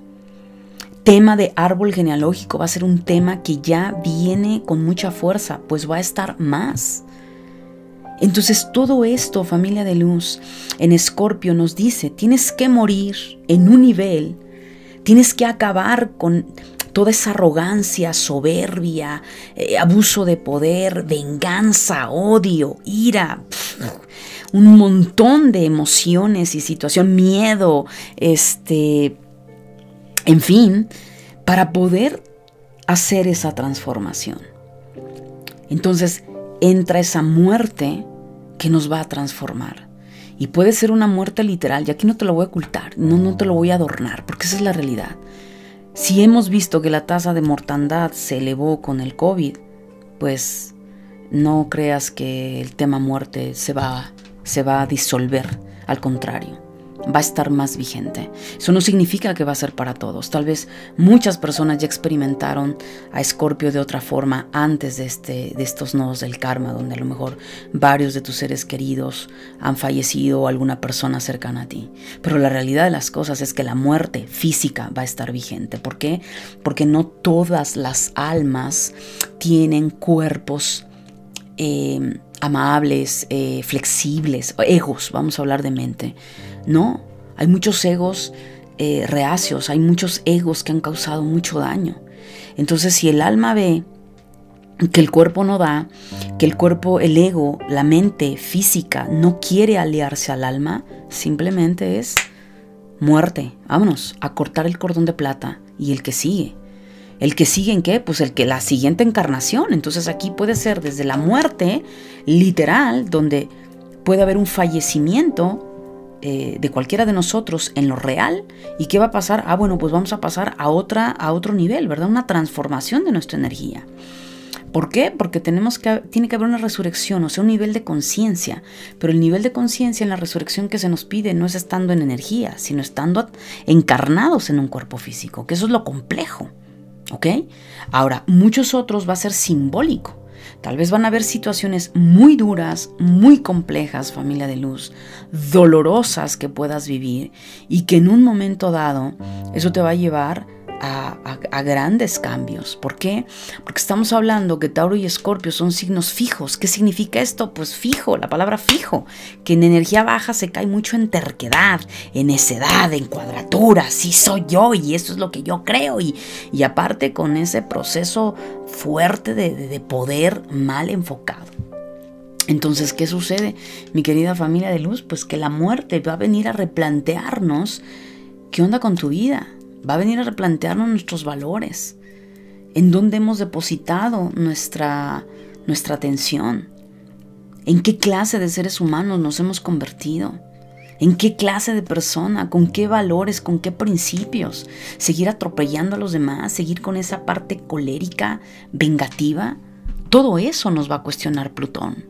Tema de árbol genealógico va a ser un tema que ya viene con mucha fuerza, pues va a estar más. Entonces todo esto, familia de luz, en Escorpio nos dice, tienes que morir en un nivel, tienes que acabar con toda esa arrogancia, soberbia, eh, abuso de poder, venganza, odio, ira, un montón de emociones y situación, miedo, este, en fin, para poder hacer esa transformación. Entonces, entra esa muerte que nos va a transformar. Y puede ser una muerte literal, y aquí no te lo voy a ocultar, no, no te lo voy a adornar, porque esa es la realidad. Si hemos visto que la tasa de mortandad se elevó con el COVID, pues no creas que el tema muerte se va, se va a disolver, al contrario va a estar más vigente. Eso no significa que va a ser para todos. Tal vez muchas personas ya experimentaron a Escorpio de otra forma antes de, este, de estos nodos del karma, donde a lo mejor varios de tus seres queridos han fallecido o alguna persona cercana a ti. Pero la realidad de las cosas es que la muerte física va a estar vigente. ¿Por qué? Porque no todas las almas tienen cuerpos eh, amables, eh, flexibles, egos, vamos a hablar de mente. No, hay muchos egos eh, reacios, hay muchos egos que han causado mucho daño. Entonces, si el alma ve que el cuerpo no da, que el cuerpo, el ego, la mente física no quiere aliarse al alma, simplemente es muerte. Vámonos a cortar el cordón de plata y el que sigue. El que sigue en qué? Pues el que la siguiente encarnación. Entonces aquí puede ser desde la muerte literal, donde puede haber un fallecimiento eh, de cualquiera de nosotros en lo real. ¿Y qué va a pasar? Ah, bueno, pues vamos a pasar a, otra, a otro nivel, ¿verdad? Una transformación de nuestra energía. ¿Por qué? Porque tenemos que, tiene que haber una resurrección, o sea, un nivel de conciencia. Pero el nivel de conciencia en la resurrección que se nos pide no es estando en energía, sino estando encarnados en un cuerpo físico, que eso es lo complejo. ¿Ok? Ahora, muchos otros va a ser simbólico. Tal vez van a haber situaciones muy duras, muy complejas, familia de luz, dolorosas que puedas vivir y que en un momento dado eso te va a llevar a, grandes cambios. ¿Por qué? Porque estamos hablando que Tauro y Escorpio son signos fijos. ¿Qué significa esto? Pues fijo, la palabra fijo, que en energía baja se cae mucho en terquedad, en necedad, en cuadratura. Sí soy yo y esto es lo que yo creo. Y, y aparte con ese proceso fuerte de, de poder mal enfocado. Entonces, ¿qué sucede, mi querida familia de luz? Pues que la muerte va a venir a replantearnos qué onda con tu vida va a venir a replantearnos nuestros valores, en dónde hemos depositado nuestra, nuestra atención, en qué clase de seres humanos nos hemos convertido, en qué clase de persona, con qué valores, con qué principios, seguir atropellando a los demás, seguir con esa parte colérica, vengativa, todo eso nos va a cuestionar Plutón.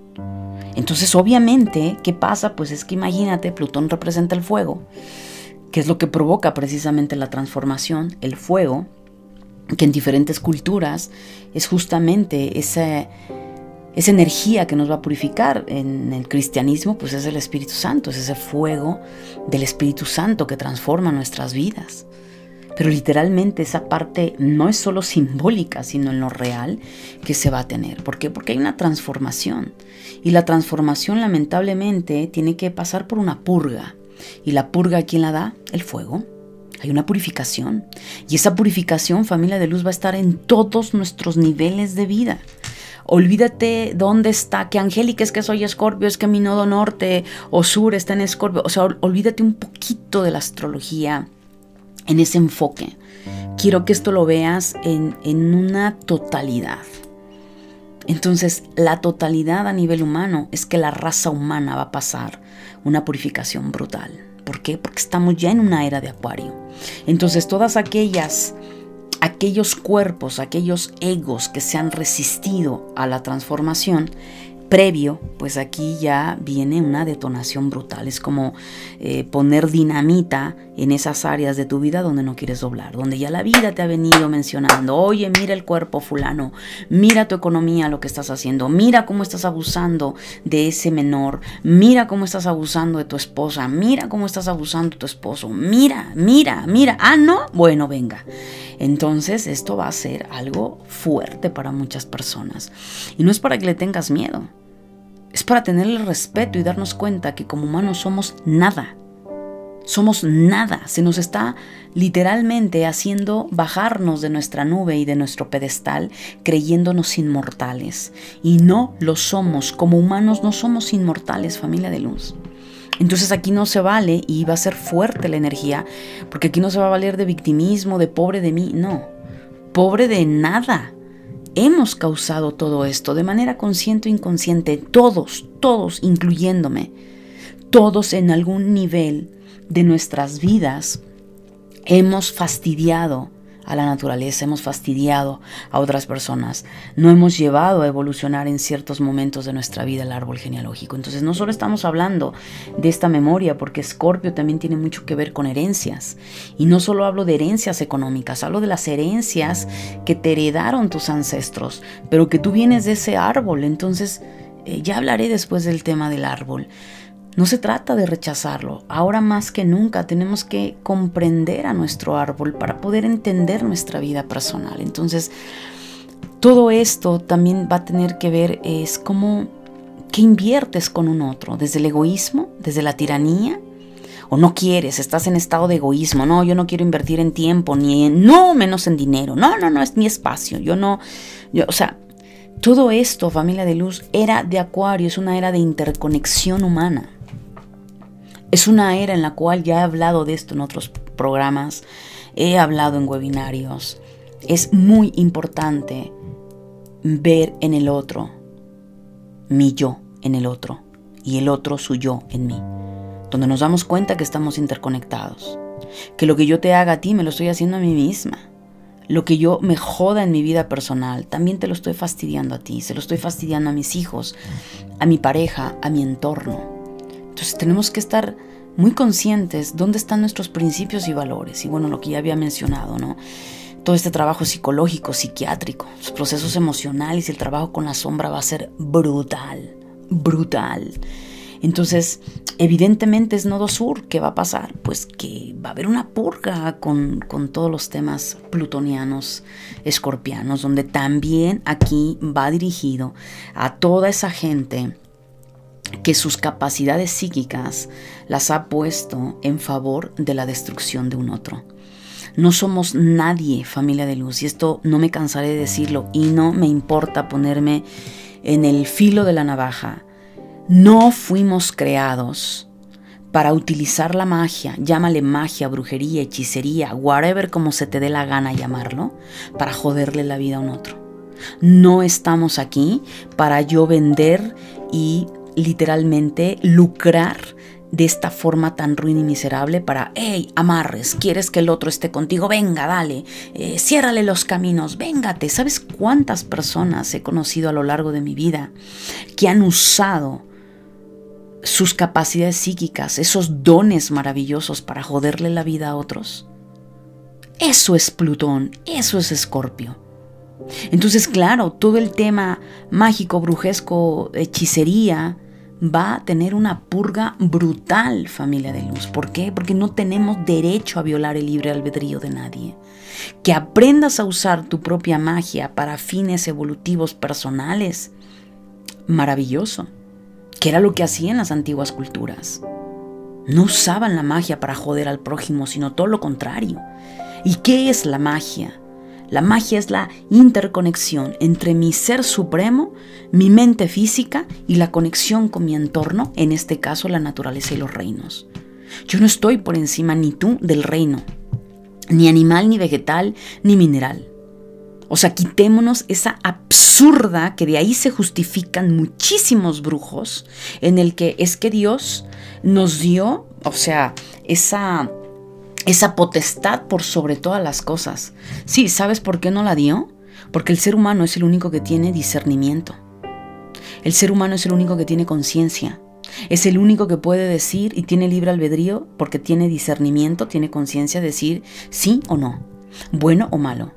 Entonces, obviamente, ¿qué pasa? Pues es que imagínate, Plutón representa el fuego que es lo que provoca precisamente la transformación, el fuego, que en diferentes culturas es justamente esa, esa energía que nos va a purificar. En el cristianismo, pues es el Espíritu Santo, es ese fuego del Espíritu Santo que transforma nuestras vidas. Pero literalmente esa parte no es solo simbólica, sino en lo real que se va a tener. ¿Por qué? Porque hay una transformación. Y la transformación lamentablemente tiene que pasar por una purga. ¿Y la purga quién la da? El fuego. Hay una purificación. Y esa purificación, familia de luz, va a estar en todos nuestros niveles de vida. Olvídate dónde está, que Angélica es que soy Escorpio, es que mi nodo norte o sur está en Escorpio. O sea, olvídate un poquito de la astrología en ese enfoque. Quiero que esto lo veas en, en una totalidad. Entonces, la totalidad a nivel humano es que la raza humana va a pasar una purificación brutal. ¿Por qué? Porque estamos ya en una era de acuario. Entonces, todas aquellas aquellos cuerpos, aquellos egos que se han resistido a la transformación, previo, pues aquí ya viene una detonación brutal. Es como eh, poner dinamita en esas áreas de tu vida donde no quieres doblar, donde ya la vida te ha venido mencionando, oye, mira el cuerpo fulano, mira tu economía, lo que estás haciendo, mira cómo estás abusando de ese menor, mira cómo estás abusando de tu esposa, mira cómo estás abusando de tu esposo, mira, mira, mira, ah, no, bueno, venga. Entonces esto va a ser algo fuerte para muchas personas. Y no es para que le tengas miedo. Es para tenerle respeto y darnos cuenta que como humanos somos nada. Somos nada. Se nos está literalmente haciendo bajarnos de nuestra nube y de nuestro pedestal creyéndonos inmortales. Y no lo somos. Como humanos no somos inmortales, familia de luz. Entonces aquí no se vale y va a ser fuerte la energía, porque aquí no se va a valer de victimismo, de pobre de mí, no, pobre de nada hemos causado todo esto de manera consciente o inconsciente, todos, todos, incluyéndome, todos en algún nivel de nuestras vidas hemos fastidiado a la naturaleza, hemos fastidiado a otras personas, no hemos llevado a evolucionar en ciertos momentos de nuestra vida el árbol genealógico. Entonces no solo estamos hablando de esta memoria, porque Escorpio también tiene mucho que ver con herencias. Y no solo hablo de herencias económicas, hablo de las herencias que te heredaron tus ancestros, pero que tú vienes de ese árbol. Entonces eh, ya hablaré después del tema del árbol. No se trata de rechazarlo. Ahora más que nunca tenemos que comprender a nuestro árbol para poder entender nuestra vida personal. Entonces, todo esto también va a tener que ver es cómo qué inviertes con un otro, desde el egoísmo, desde la tiranía, o no quieres, estás en estado de egoísmo, no, yo no quiero invertir en tiempo, ni en, no menos en dinero, no, no, no, es mi espacio, yo no, yo, o sea, todo esto, familia de luz, era de Acuario, es una era de interconexión humana. Es una era en la cual ya he hablado de esto en otros programas, he hablado en webinarios. Es muy importante ver en el otro mi yo en el otro y el otro su yo en mí, donde nos damos cuenta que estamos interconectados, que lo que yo te haga a ti me lo estoy haciendo a mí misma. Lo que yo me joda en mi vida personal, también te lo estoy fastidiando a ti, se lo estoy fastidiando a mis hijos, a mi pareja, a mi entorno. Entonces tenemos que estar muy conscientes dónde están nuestros principios y valores. Y bueno, lo que ya había mencionado, ¿no? Todo este trabajo psicológico, psiquiátrico, los procesos emocionales y el trabajo con la sombra va a ser brutal, brutal. Entonces, evidentemente es Nodo Sur. ¿Qué va a pasar? Pues que va a haber una purga con, con todos los temas plutonianos, escorpianos, donde también aquí va dirigido a toda esa gente que sus capacidades psíquicas las ha puesto en favor de la destrucción de un otro. No somos nadie, familia de luz, y esto no me cansaré de decirlo, y no me importa ponerme en el filo de la navaja. No fuimos creados para utilizar la magia, llámale magia, brujería, hechicería, whatever como se te dé la gana llamarlo, para joderle la vida a un otro. No estamos aquí para yo vender y literalmente lucrar de esta forma tan ruin y miserable para, hey, amarres, quieres que el otro esté contigo, venga, dale, eh, ciérrale los caminos, véngate. ¿Sabes cuántas personas he conocido a lo largo de mi vida que han usado sus capacidades psíquicas, esos dones maravillosos para joderle la vida a otros? Eso es Plutón, eso es Escorpio. Entonces, claro, todo el tema mágico, brujesco, hechicería, va a tener una purga brutal, familia de luz. ¿Por qué? Porque no tenemos derecho a violar el libre albedrío de nadie. Que aprendas a usar tu propia magia para fines evolutivos personales. Maravilloso. Que era lo que hacían las antiguas culturas. No usaban la magia para joder al prójimo, sino todo lo contrario. ¿Y qué es la magia? La magia es la interconexión entre mi ser supremo, mi mente física y la conexión con mi entorno, en este caso la naturaleza y los reinos. Yo no estoy por encima ni tú del reino, ni animal, ni vegetal, ni mineral. O sea, quitémonos esa absurda que de ahí se justifican muchísimos brujos en el que es que Dios nos dio, o sea, esa esa potestad por sobre todas las cosas. Sí, ¿sabes por qué no la dio? Porque el ser humano es el único que tiene discernimiento. El ser humano es el único que tiene conciencia. Es el único que puede decir y tiene libre albedrío porque tiene discernimiento, tiene conciencia de decir sí o no, bueno o malo.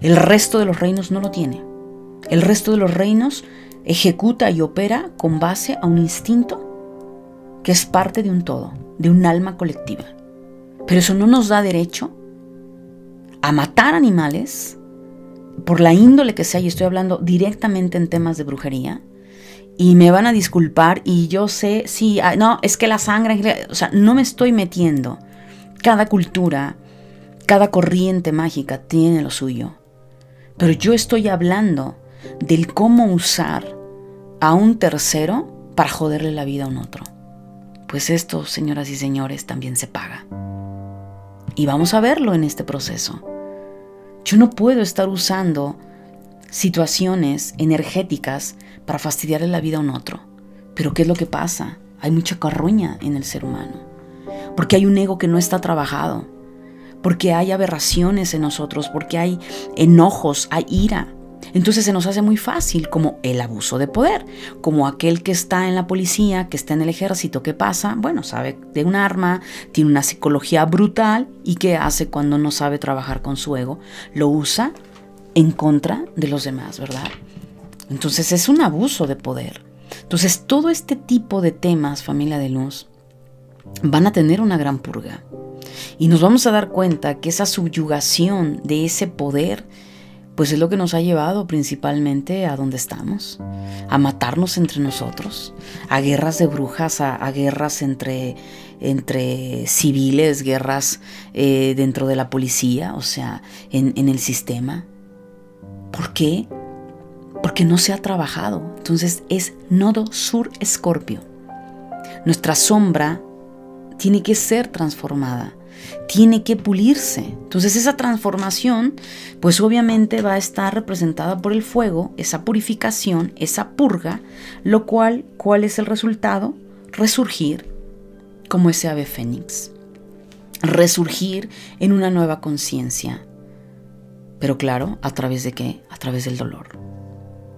El resto de los reinos no lo tiene. El resto de los reinos ejecuta y opera con base a un instinto que es parte de un todo, de un alma colectiva. Pero eso no nos da derecho a matar animales por la índole que sea, y estoy hablando directamente en temas de brujería, y me van a disculpar y yo sé, sí, ah, no, es que la sangre, o sea, no me estoy metiendo. Cada cultura, cada corriente mágica tiene lo suyo. Pero yo estoy hablando del cómo usar a un tercero para joderle la vida a un otro. Pues esto, señoras y señores, también se paga. Y vamos a verlo en este proceso. Yo no puedo estar usando situaciones energéticas para fastidiarle la vida a un otro. Pero ¿qué es lo que pasa? Hay mucha carruña en el ser humano. Porque hay un ego que no está trabajado. Porque hay aberraciones en nosotros. Porque hay enojos, hay ira. Entonces se nos hace muy fácil como el abuso de poder, como aquel que está en la policía, que está en el ejército, ¿qué pasa? Bueno, sabe de un arma, tiene una psicología brutal y ¿qué hace cuando no sabe trabajar con su ego? Lo usa en contra de los demás, ¿verdad? Entonces es un abuso de poder. Entonces todo este tipo de temas, familia de luz, van a tener una gran purga. Y nos vamos a dar cuenta que esa subyugación de ese poder pues es lo que nos ha llevado principalmente a donde estamos, a matarnos entre nosotros, a guerras de brujas, a, guerras entre, entre civiles, guerras eh, dentro de la policía, o sea, en, en el sistema. ¿Por qué? Porque no se ha trabajado. Entonces es nodo sur escorpio. Nuestra sombra tiene que ser transformada tiene que pulirse. Entonces esa transformación, pues obviamente va a estar representada por el fuego, esa purificación, esa purga, lo cual, ¿cuál es el resultado? Resurgir como ese ave fénix. Resurgir en una nueva conciencia. Pero claro, ¿a través de qué? A través del dolor.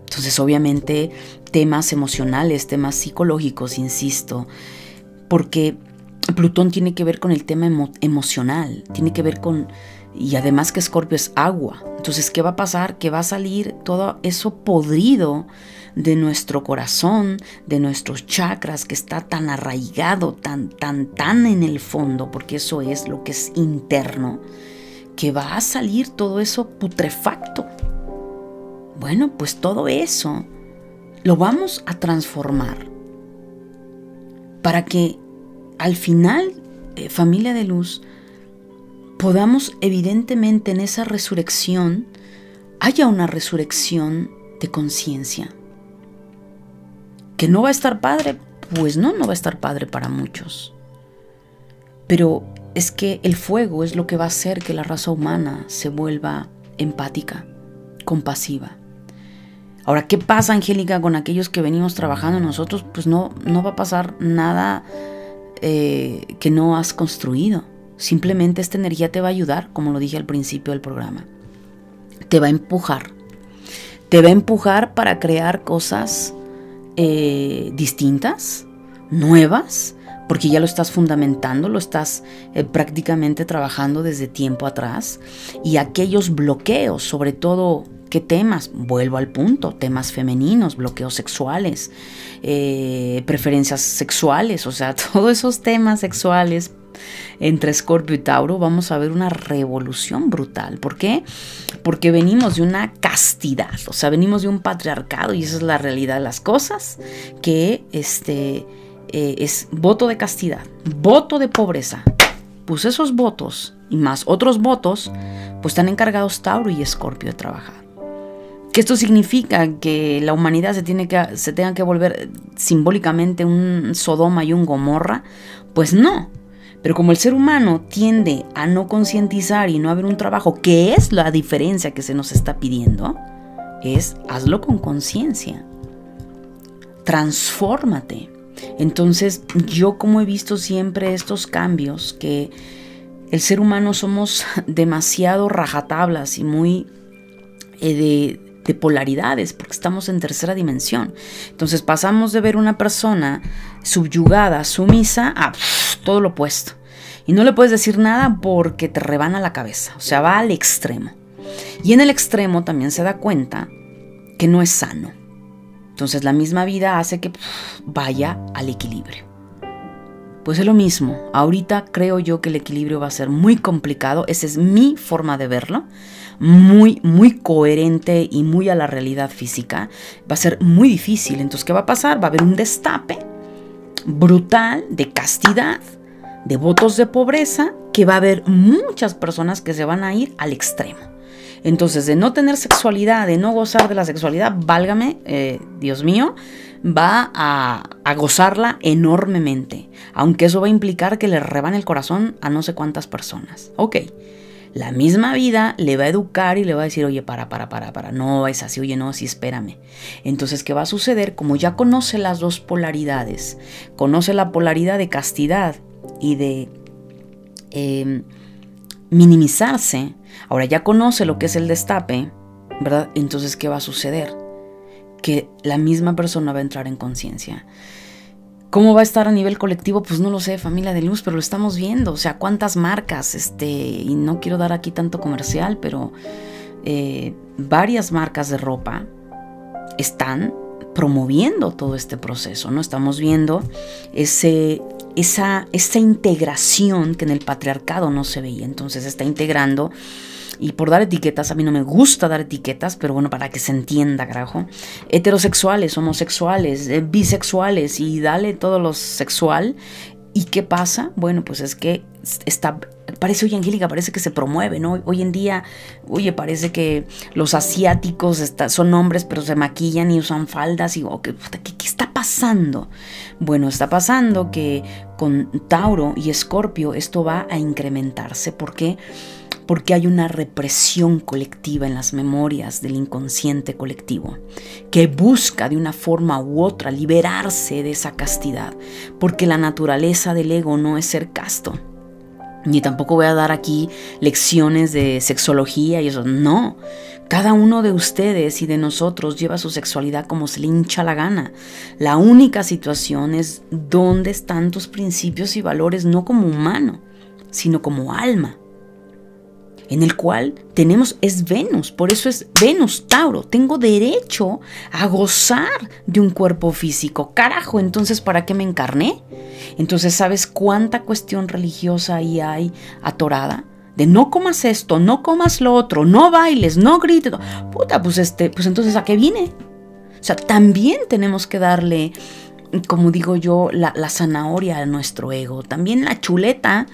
Entonces obviamente temas emocionales, temas psicológicos, insisto, porque Plutón tiene que ver con el tema emocional, tiene que ver con, y además que Escorpio es agua. Entonces, ¿qué va a pasar? Que va a salir todo eso podrido de nuestro corazón, de nuestros chakras, que está tan arraigado, tan, tan, tan en el fondo, porque eso es lo que es interno, que va a salir todo eso putrefacto. Bueno, pues todo eso lo vamos a transformar para que al final, eh, familia de luz, podamos evidentemente en esa resurrección, haya una resurrección de conciencia. ¿Que no va a estar padre? Pues no, no va a estar padre para muchos. Pero es que el fuego es lo que va a hacer que la raza humana se vuelva empática, compasiva. Ahora, ¿qué pasa, Angélica, con aquellos que venimos trabajando nosotros? Pues no, no va a pasar nada eh, que no has construido. Simplemente esta energía te va a ayudar, como lo dije al principio del programa. Te va a empujar. Te va a empujar para crear cosas eh, distintas, nuevas, porque ya lo estás fundamentando, lo estás eh, prácticamente trabajando desde tiempo atrás. Y aquellos bloqueos, sobre todo ¿Qué temas? Vuelvo al punto, temas femeninos, bloqueos sexuales, eh, preferencias sexuales, o sea, todos esos temas sexuales entre Escorpio y Tauro vamos a ver una revolución brutal. ¿Por qué? Porque venimos de una castidad, o sea, venimos de un patriarcado y esa es la realidad de las cosas, que este, eh, es voto de castidad, voto de pobreza. Pues esos votos y más otros votos, pues están encargados Tauro y Escorpio de trabajar. ¿Que esto significa que la humanidad se, tiene que, se tenga que volver simbólicamente un Sodoma y un Gomorra? Pues no. Pero como el ser humano tiende a no concientizar y no haber un trabajo, que es la diferencia que se nos está pidiendo, es hazlo con conciencia. Transfórmate. Entonces, yo como he visto siempre estos cambios, que el ser humano somos demasiado rajatablas y muy eh, de, de polaridades, porque estamos en tercera dimensión. Entonces pasamos de ver una persona subyugada, sumisa, a todo lo opuesto. Y no le puedes decir nada porque te rebana la cabeza, o sea, va al extremo. Y en el extremo también se da cuenta que no es sano. Entonces la misma vida hace que vaya al equilibrio. Pues es lo mismo, ahorita creo yo que el equilibrio va a ser muy complicado, esa es mi forma de verlo, muy, muy coherente y muy a la realidad física, va a ser muy difícil. Entonces, ¿qué va a pasar? Va a haber un destape brutal de castidad, de votos de pobreza, que va a haber muchas personas que se van a ir al extremo. Entonces, de no tener sexualidad, de no gozar de la sexualidad, válgame, eh, Dios mío, va a, gozarla enormemente. Aunque eso va a implicar que le reban el corazón a no sé cuántas personas. Ok, la misma vida le va a educar y le va a decir, oye, para, para, para, para, no es así, oye, no, sí, espérame. Entonces, ¿qué va a suceder? Como ya conoce las dos polaridades, conoce la polaridad de castidad y de em, minimizarse, ahora ya conoce lo que es el destape, ¿verdad? Entonces, ¿qué va a suceder? Que la misma persona va a entrar en conciencia. ¿Cómo va a estar a nivel colectivo? Pues no lo sé, familia de luz, pero lo estamos viendo. O sea, cuántas marcas, este, y no quiero dar aquí tanto comercial, pero eh, varias marcas de ropa están promoviendo todo este proceso, ¿no? Estamos viendo ese, esa, esa integración que en el patriarcado no se veía. Entonces está integrando y por dar etiquetas, a mí no me gusta dar etiquetas, pero bueno, para que se entienda, carajo. Heterosexuales, homosexuales, eh, bisexuales y dale todo lo sexual. ¿Y qué pasa? Bueno, pues es que está, parece, oye, Angélica, parece que se promueve, ¿no? Hoy en día, oye, parece que los asiáticos son hombres, pero se maquillan y usan faldas y, oh, ¿qué, ¿qué, está pasando? Bueno, está pasando que con Tauro y Escorpio esto va a incrementarse. ¿Por qué? porque hay una represión colectiva en las memorias del inconsciente colectivo, que busca de una forma u otra liberarse de esa castidad, porque la naturaleza del ego no es ser casto. Ni tampoco voy a dar aquí lecciones de sexología y eso, no. Cada uno de ustedes y de nosotros lleva su sexualidad como se le hincha la gana. La única situación es dónde están tus principios y valores no como humano, sino como alma en el cual tenemos es Venus, por eso es Venus, Tauro, tengo derecho a gozar de un cuerpo físico. Carajo, entonces ¿para qué me encarné? Entonces, ¿sabes cuánta cuestión religiosa ahí hay atorada? De no comas esto, no comas lo otro, no bailes, no grites. Puta, pues este, pues entonces ¿a qué vine? O sea, también tenemos que darle como digo yo, la, zanahoria a nuestro ego. También la chuleta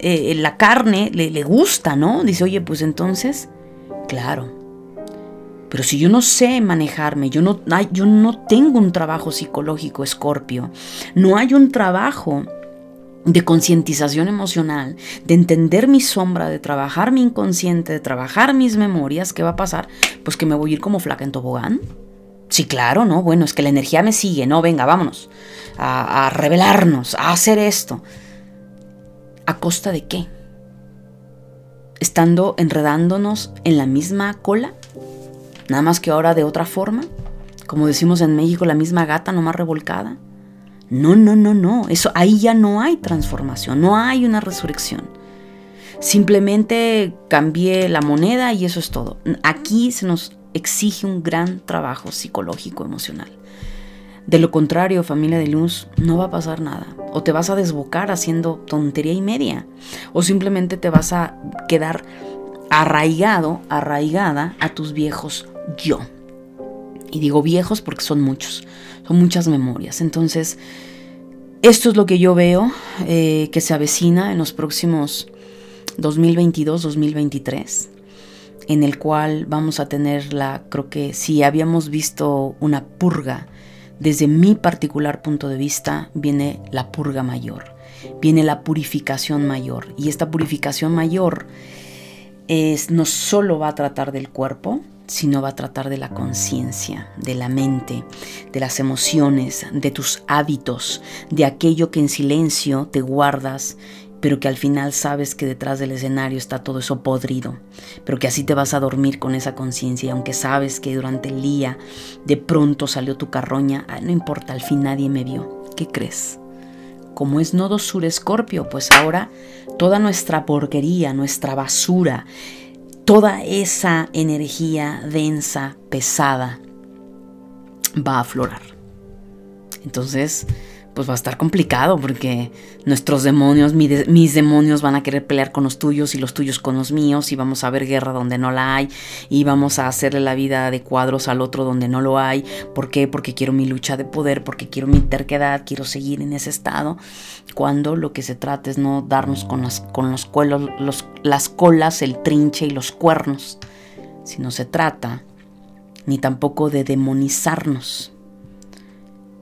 eh, la carne le, le gusta, ¿no? Dice, oye, pues entonces, claro. Pero si yo no sé manejarme, yo no, yo no tengo un trabajo psicológico, escorpio, no hay un trabajo de concientización emocional, de entender mi sombra, de trabajar mi inconsciente, de trabajar mis memorias, ¿qué va a pasar? Pues que me voy a ir como flaca en tobogán. Sí, claro, ¿no? Bueno, es que la energía me sigue, ¿no? Venga, vámonos a, a revelarnos, a hacer esto. ¿A costa de qué? ¿Estando enredándonos en la misma cola? Nada más que ahora de otra forma. Como decimos en México, la misma gata nomás revolcada. No, no, no, no. Eso ahí ya no hay transformación, no hay una resurrección. Simplemente cambié la moneda y eso es todo. Aquí se nos exige un gran trabajo psicológico emocional. De lo contrario, familia de luz, no va a pasar nada. O te vas a desbocar haciendo tontería y media. O simplemente te vas a quedar arraigado, arraigada a tus viejos yo. Y digo viejos porque son muchos, son muchas memorias. Entonces, esto es lo que yo veo eh, que se avecina en los próximos 2022-2023, en el cual vamos a tener la, creo que si habíamos visto una purga, desde mi particular punto de vista, viene la purga mayor, viene la purificación mayor. Y esta purificación mayor es, no solo va a tratar del cuerpo, sino va a tratar de la conciencia, de la mente, de las emociones, de tus hábitos, de aquello que en silencio te guardas, pero que al final sabes que detrás del escenario está todo eso podrido, pero que así te vas a dormir con esa conciencia aunque sabes que durante el día de pronto salió tu carroña, no importa, al fin nadie me vio. ¿Qué crees? Como es nodo sur escorpio, pues ahora toda nuestra porquería, nuestra basura, toda esa energía densa, pesada, va a aflorar. Entonces, pues va a estar complicado porque nuestros demonios, mis demonios van a querer pelear con los tuyos y los tuyos con los míos y vamos a ver guerra donde no la hay y vamos a hacerle la vida de cuadros al otro donde no lo hay. ¿Por qué? Porque quiero mi lucha de poder, porque quiero mi terquedad, quiero seguir en ese estado, cuando lo que se trata es no darnos con las, con los, los las colas, el trinche y los cuernos, sino se trata ni tampoco de demonizarnos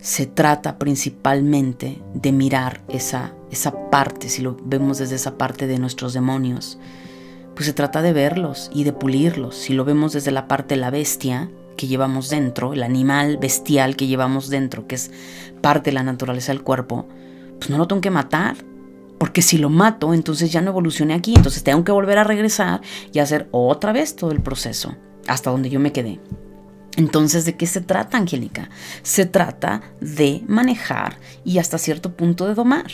se trata principalmente de mirar esa, esa parte, si lo vemos desde esa parte de nuestros demonios, pues se trata de verlos y de pulirlos. Si lo vemos desde la parte de la bestia que llevamos dentro, el animal bestial que llevamos dentro, que es parte de la naturaleza del cuerpo, pues no lo tengo que matar. Porque si lo mato, entonces ya no evolucioné aquí. Entonces tengo que volver a regresar y hacer otra vez todo el proceso, hasta donde yo me quedé. Entonces, ¿de qué se trata, Angélica? Se trata de manejar y hasta cierto punto de domar.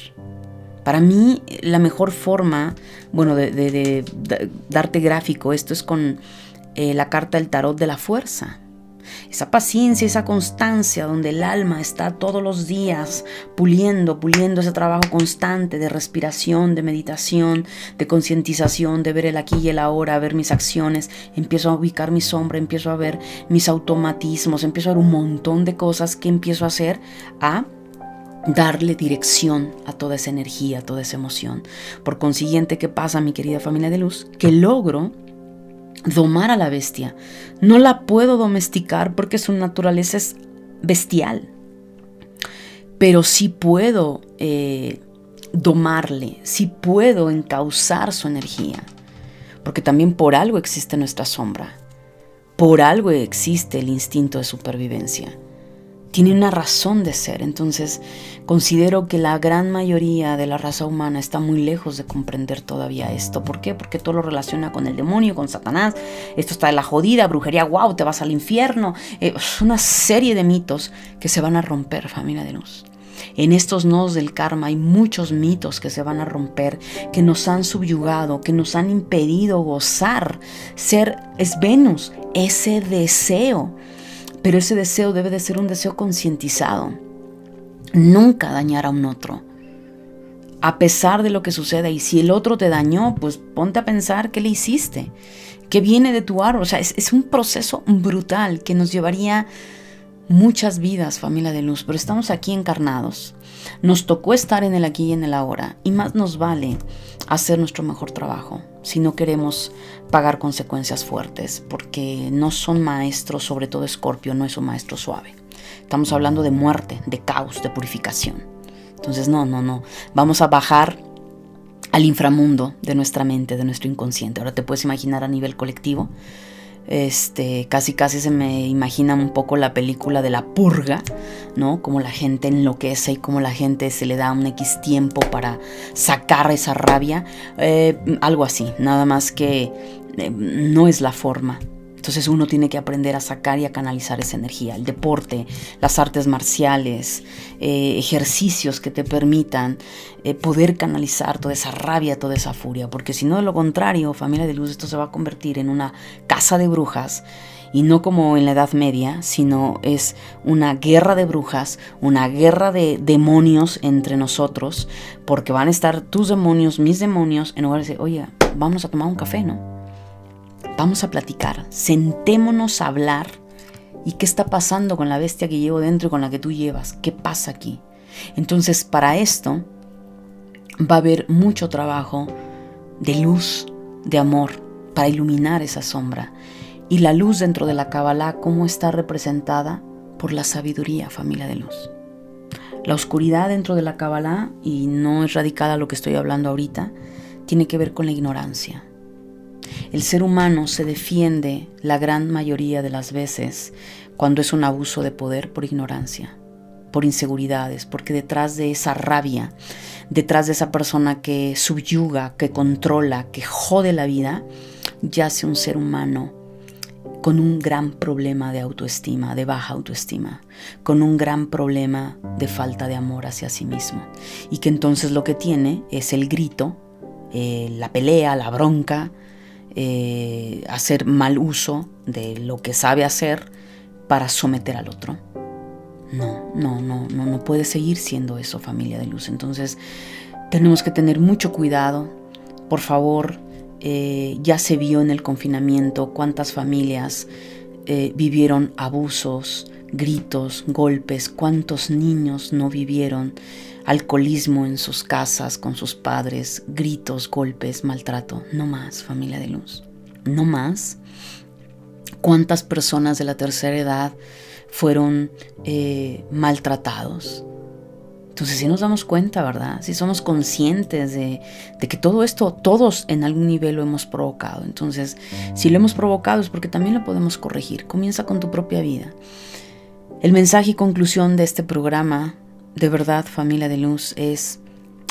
Para mí, la mejor forma, bueno, de, darte gráfico, esto es con eh, la carta del tarot de la fuerza. Esa paciencia, esa constancia donde el alma está todos los días puliendo, puliendo ese trabajo constante de respiración, de meditación, de concientización, de ver el aquí y el ahora, ver mis acciones, empiezo a ubicar mi sombra, empiezo a ver mis automatismos, empiezo a ver un montón de cosas que empiezo a hacer a darle dirección a toda esa energía, a toda esa emoción. Por consiguiente, ¿qué pasa, mi querida familia de luz? Que logro domar a la bestia. No la puedo domesticar porque su naturaleza es bestial. Pero sí puedo eh, domarle, sí puedo encauzar su energía. Porque también por algo existe nuestra sombra. Por algo existe el instinto de supervivencia tiene una razón de ser. Entonces, considero que la gran mayoría de la raza humana está muy lejos de comprender todavía esto. ¿Por qué? Porque todo lo relaciona con el demonio, con Satanás. Esto está de la jodida, brujería, wow, te vas al infierno. Eh, una serie de mitos que se van a romper, familia de luz. En estos nodos del karma hay muchos mitos que se van a romper, que nos han subyugado, que nos han impedido gozar, ser, es Venus, ese deseo pero ese deseo debe de ser un deseo concientizado. Nunca dañar a un otro. A pesar de lo que suceda. Y si el otro te dañó, pues ponte a pensar qué le hiciste. ¿Qué viene de tu árbol? O sea, es, es un proceso brutal que nos llevaría muchas vidas, familia de luz. Pero estamos aquí encarnados. Nos tocó estar en el aquí y en el ahora. Y más nos vale hacer nuestro mejor trabajo si no queremos pagar consecuencias fuertes, porque no son maestros, sobre todo Escorpio no es un maestro suave. Estamos hablando de muerte, de caos, de purificación. Entonces, no, no, no. Vamos a bajar al inframundo de nuestra mente, de nuestro inconsciente. Ahora te puedes imaginar a nivel colectivo este, casi casi se me imagina un poco la película de la purga, ¿no? Como la gente enloquece y como la gente se le da un X tiempo para sacar esa rabia. Eh, algo así, nada más que eh, no es la forma entonces uno tiene que aprender a sacar y a canalizar esa energía. El deporte, las artes marciales, eh, ejercicios que te permitan eh, poder canalizar toda esa rabia, toda esa furia. Porque si no, de lo contrario, familia de luz, esto se va a convertir en una casa de brujas y no como en la Edad Media, sino es una guerra de brujas, una guerra de demonios entre nosotros, porque van a estar tus demonios, mis demonios, en lugar de decir, oye, vamos a tomar un café, ¿no? Vamos a platicar, sentémonos a hablar. ¿Y qué está pasando con la bestia que llevo dentro y con la que tú llevas? ¿Qué pasa aquí? Entonces, para esto va a haber mucho trabajo de luz, de amor, para iluminar esa sombra. Y la luz dentro de la Kabbalah, ¿cómo está representada? Por la sabiduría, familia de luz. La oscuridad dentro de la Kabbalah, y no es radical a lo que estoy hablando ahorita, tiene que ver con la ignorancia. El ser humano se defiende la gran mayoría de las veces cuando es un abuso de poder por ignorancia, por inseguridades, porque detrás de esa rabia, detrás de esa persona que subyuga, que controla, que jode la vida, yace un ser humano con un gran problema de autoestima, de baja autoestima, con un gran problema de falta de amor hacia sí mismo. Y que entonces lo que tiene es el grito, eh, la pelea, la bronca, eh, hacer mal uso de lo que sabe hacer para someter al otro. No, no, no, no, no puede seguir siendo eso familia de luz. Entonces tenemos que tener mucho cuidado. Por favor, eh, ya se vio en el confinamiento cuántas familias eh, vivieron abusos, gritos, golpes, cuántos niños no vivieron alcoholismo en sus casas con sus padres, gritos, golpes, maltrato. No más, familia de luz. No más. ¿Cuántas personas de la tercera edad fueron eh, maltratados? Entonces si nos damos cuenta, ¿verdad? Si somos conscientes de, de, que todo esto, todos en algún nivel lo hemos provocado. Entonces, si lo hemos provocado es porque también lo podemos corregir. Comienza con tu propia vida. El mensaje y conclusión de este programa de verdad, familia de luz, es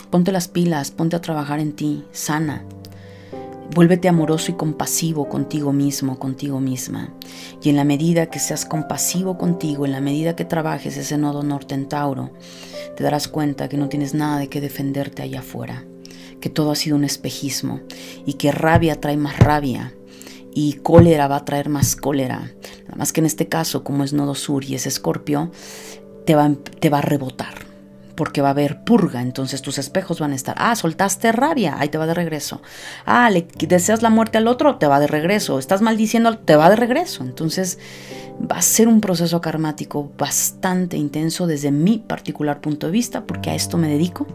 ponte las pilas, ponte a trabajar en ti, sana. Vuélvete amoroso y compasivo contigo mismo, contigo misma. Y en la medida que seas compasivo contigo, en la medida que trabajes ese nodo norte te darás cuenta que no tienes nada de qué defenderte allá afuera, que todo ha sido un espejismo y que rabia trae más rabia y cólera va a traer más cólera. Nada más que en este caso, como es nodo sur y es escorpio, te va, te va a rebotar, porque va a haber purga, entonces tus espejos van a estar, ah, soltaste rabia, ahí te va de regreso. Ah, le deseas la muerte al otro, te va de regreso. Estás maldiciendo, te va de regreso. Entonces va a ser un proceso karmático bastante intenso desde mi particular punto de vista, porque a esto me dedico.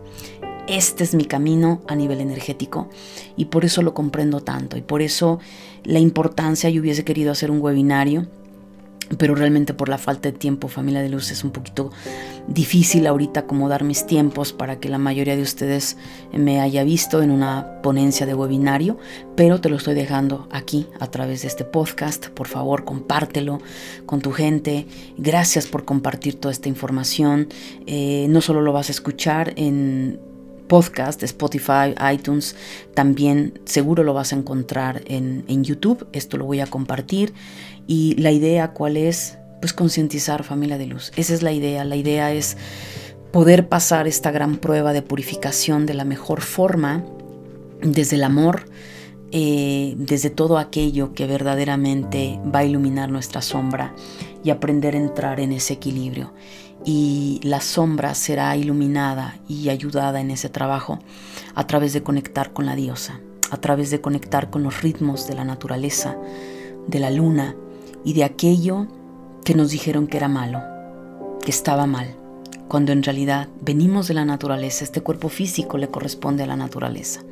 Este es mi camino a nivel energético y por eso lo comprendo tanto y por eso la importancia, yo hubiese querido hacer un webinario pero realmente por la falta de tiempo, familia de luz, es un poquito difícil ahorita acomodar mis tiempos para que la mayoría de ustedes me haya visto en una ponencia de webinario, pero te lo estoy dejando aquí a través de este podcast. Por favor, compártelo con tu gente. Gracias por compartir toda esta información. Eh, no solo lo vas a escuchar en podcast, Spotify, iTunes, también seguro lo vas a encontrar en, YouTube. Esto lo voy a compartir. Y la idea cuál es, pues concientizar familia de luz. Esa es la idea. La idea es poder pasar esta gran prueba de purificación de la mejor forma, desde el amor, eh, desde todo aquello que verdaderamente va a iluminar nuestra sombra y aprender a entrar en ese equilibrio. Y la sombra será iluminada y ayudada en ese trabajo a través de conectar con la diosa, a través de conectar con los ritmos de la naturaleza, de la luna, y de aquello que nos dijeron que era malo, que estaba mal, cuando en realidad venimos de la naturaleza, este cuerpo físico le corresponde a la naturaleza.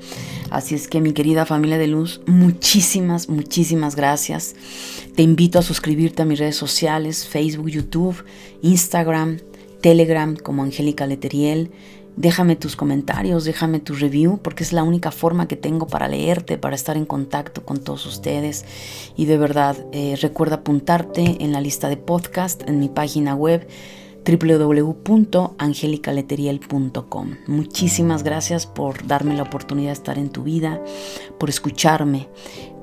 Así es que mi querida familia de luz, muchísimas, muchísimas gracias. Te invito a suscribirte a mis redes sociales, Facebook, YouTube, Instagram, Telegram como Angélica Leteriel. Déjame tus comentarios, déjame tu review, porque es la única forma que tengo para leerte, para estar en contacto con todos ustedes. Y de verdad, eh, recuerda apuntarte en la lista de podcast en mi página web www.angelicaleteriel.com. Muchísimas gracias por darme la oportunidad de estar en tu vida, por escucharme,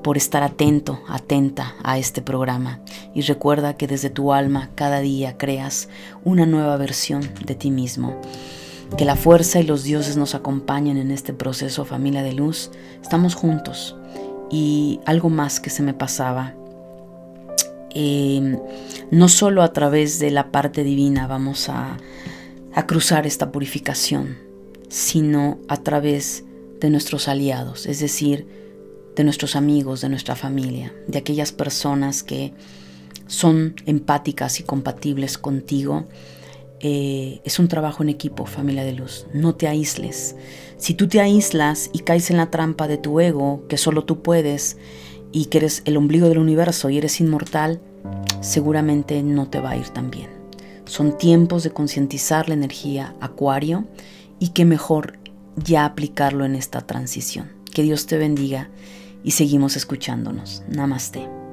por estar atento, atenta a este programa. Y recuerda que desde tu alma cada día creas una nueva versión de ti mismo. Que la fuerza y los dioses nos acompañen en este proceso, familia de luz. Estamos juntos. Y algo más que se me pasaba. Em, no solo a través de la parte divina vamos a, cruzar esta purificación, sino a través de nuestros aliados, es decir, de nuestros amigos, de nuestra familia, de aquellas personas que son empáticas y compatibles contigo eh, es un trabajo en equipo, familia de luz. No te aísles. Si tú te aíslas y caes en la trampa de tu ego, que solo tú puedes, y que eres el ombligo del universo y eres inmortal, seguramente no te va a ir tan bien. Son tiempos de concientizar la energía acuario y que mejor ya aplicarlo en esta transición. Que Dios te bendiga y seguimos escuchándonos. Namaste.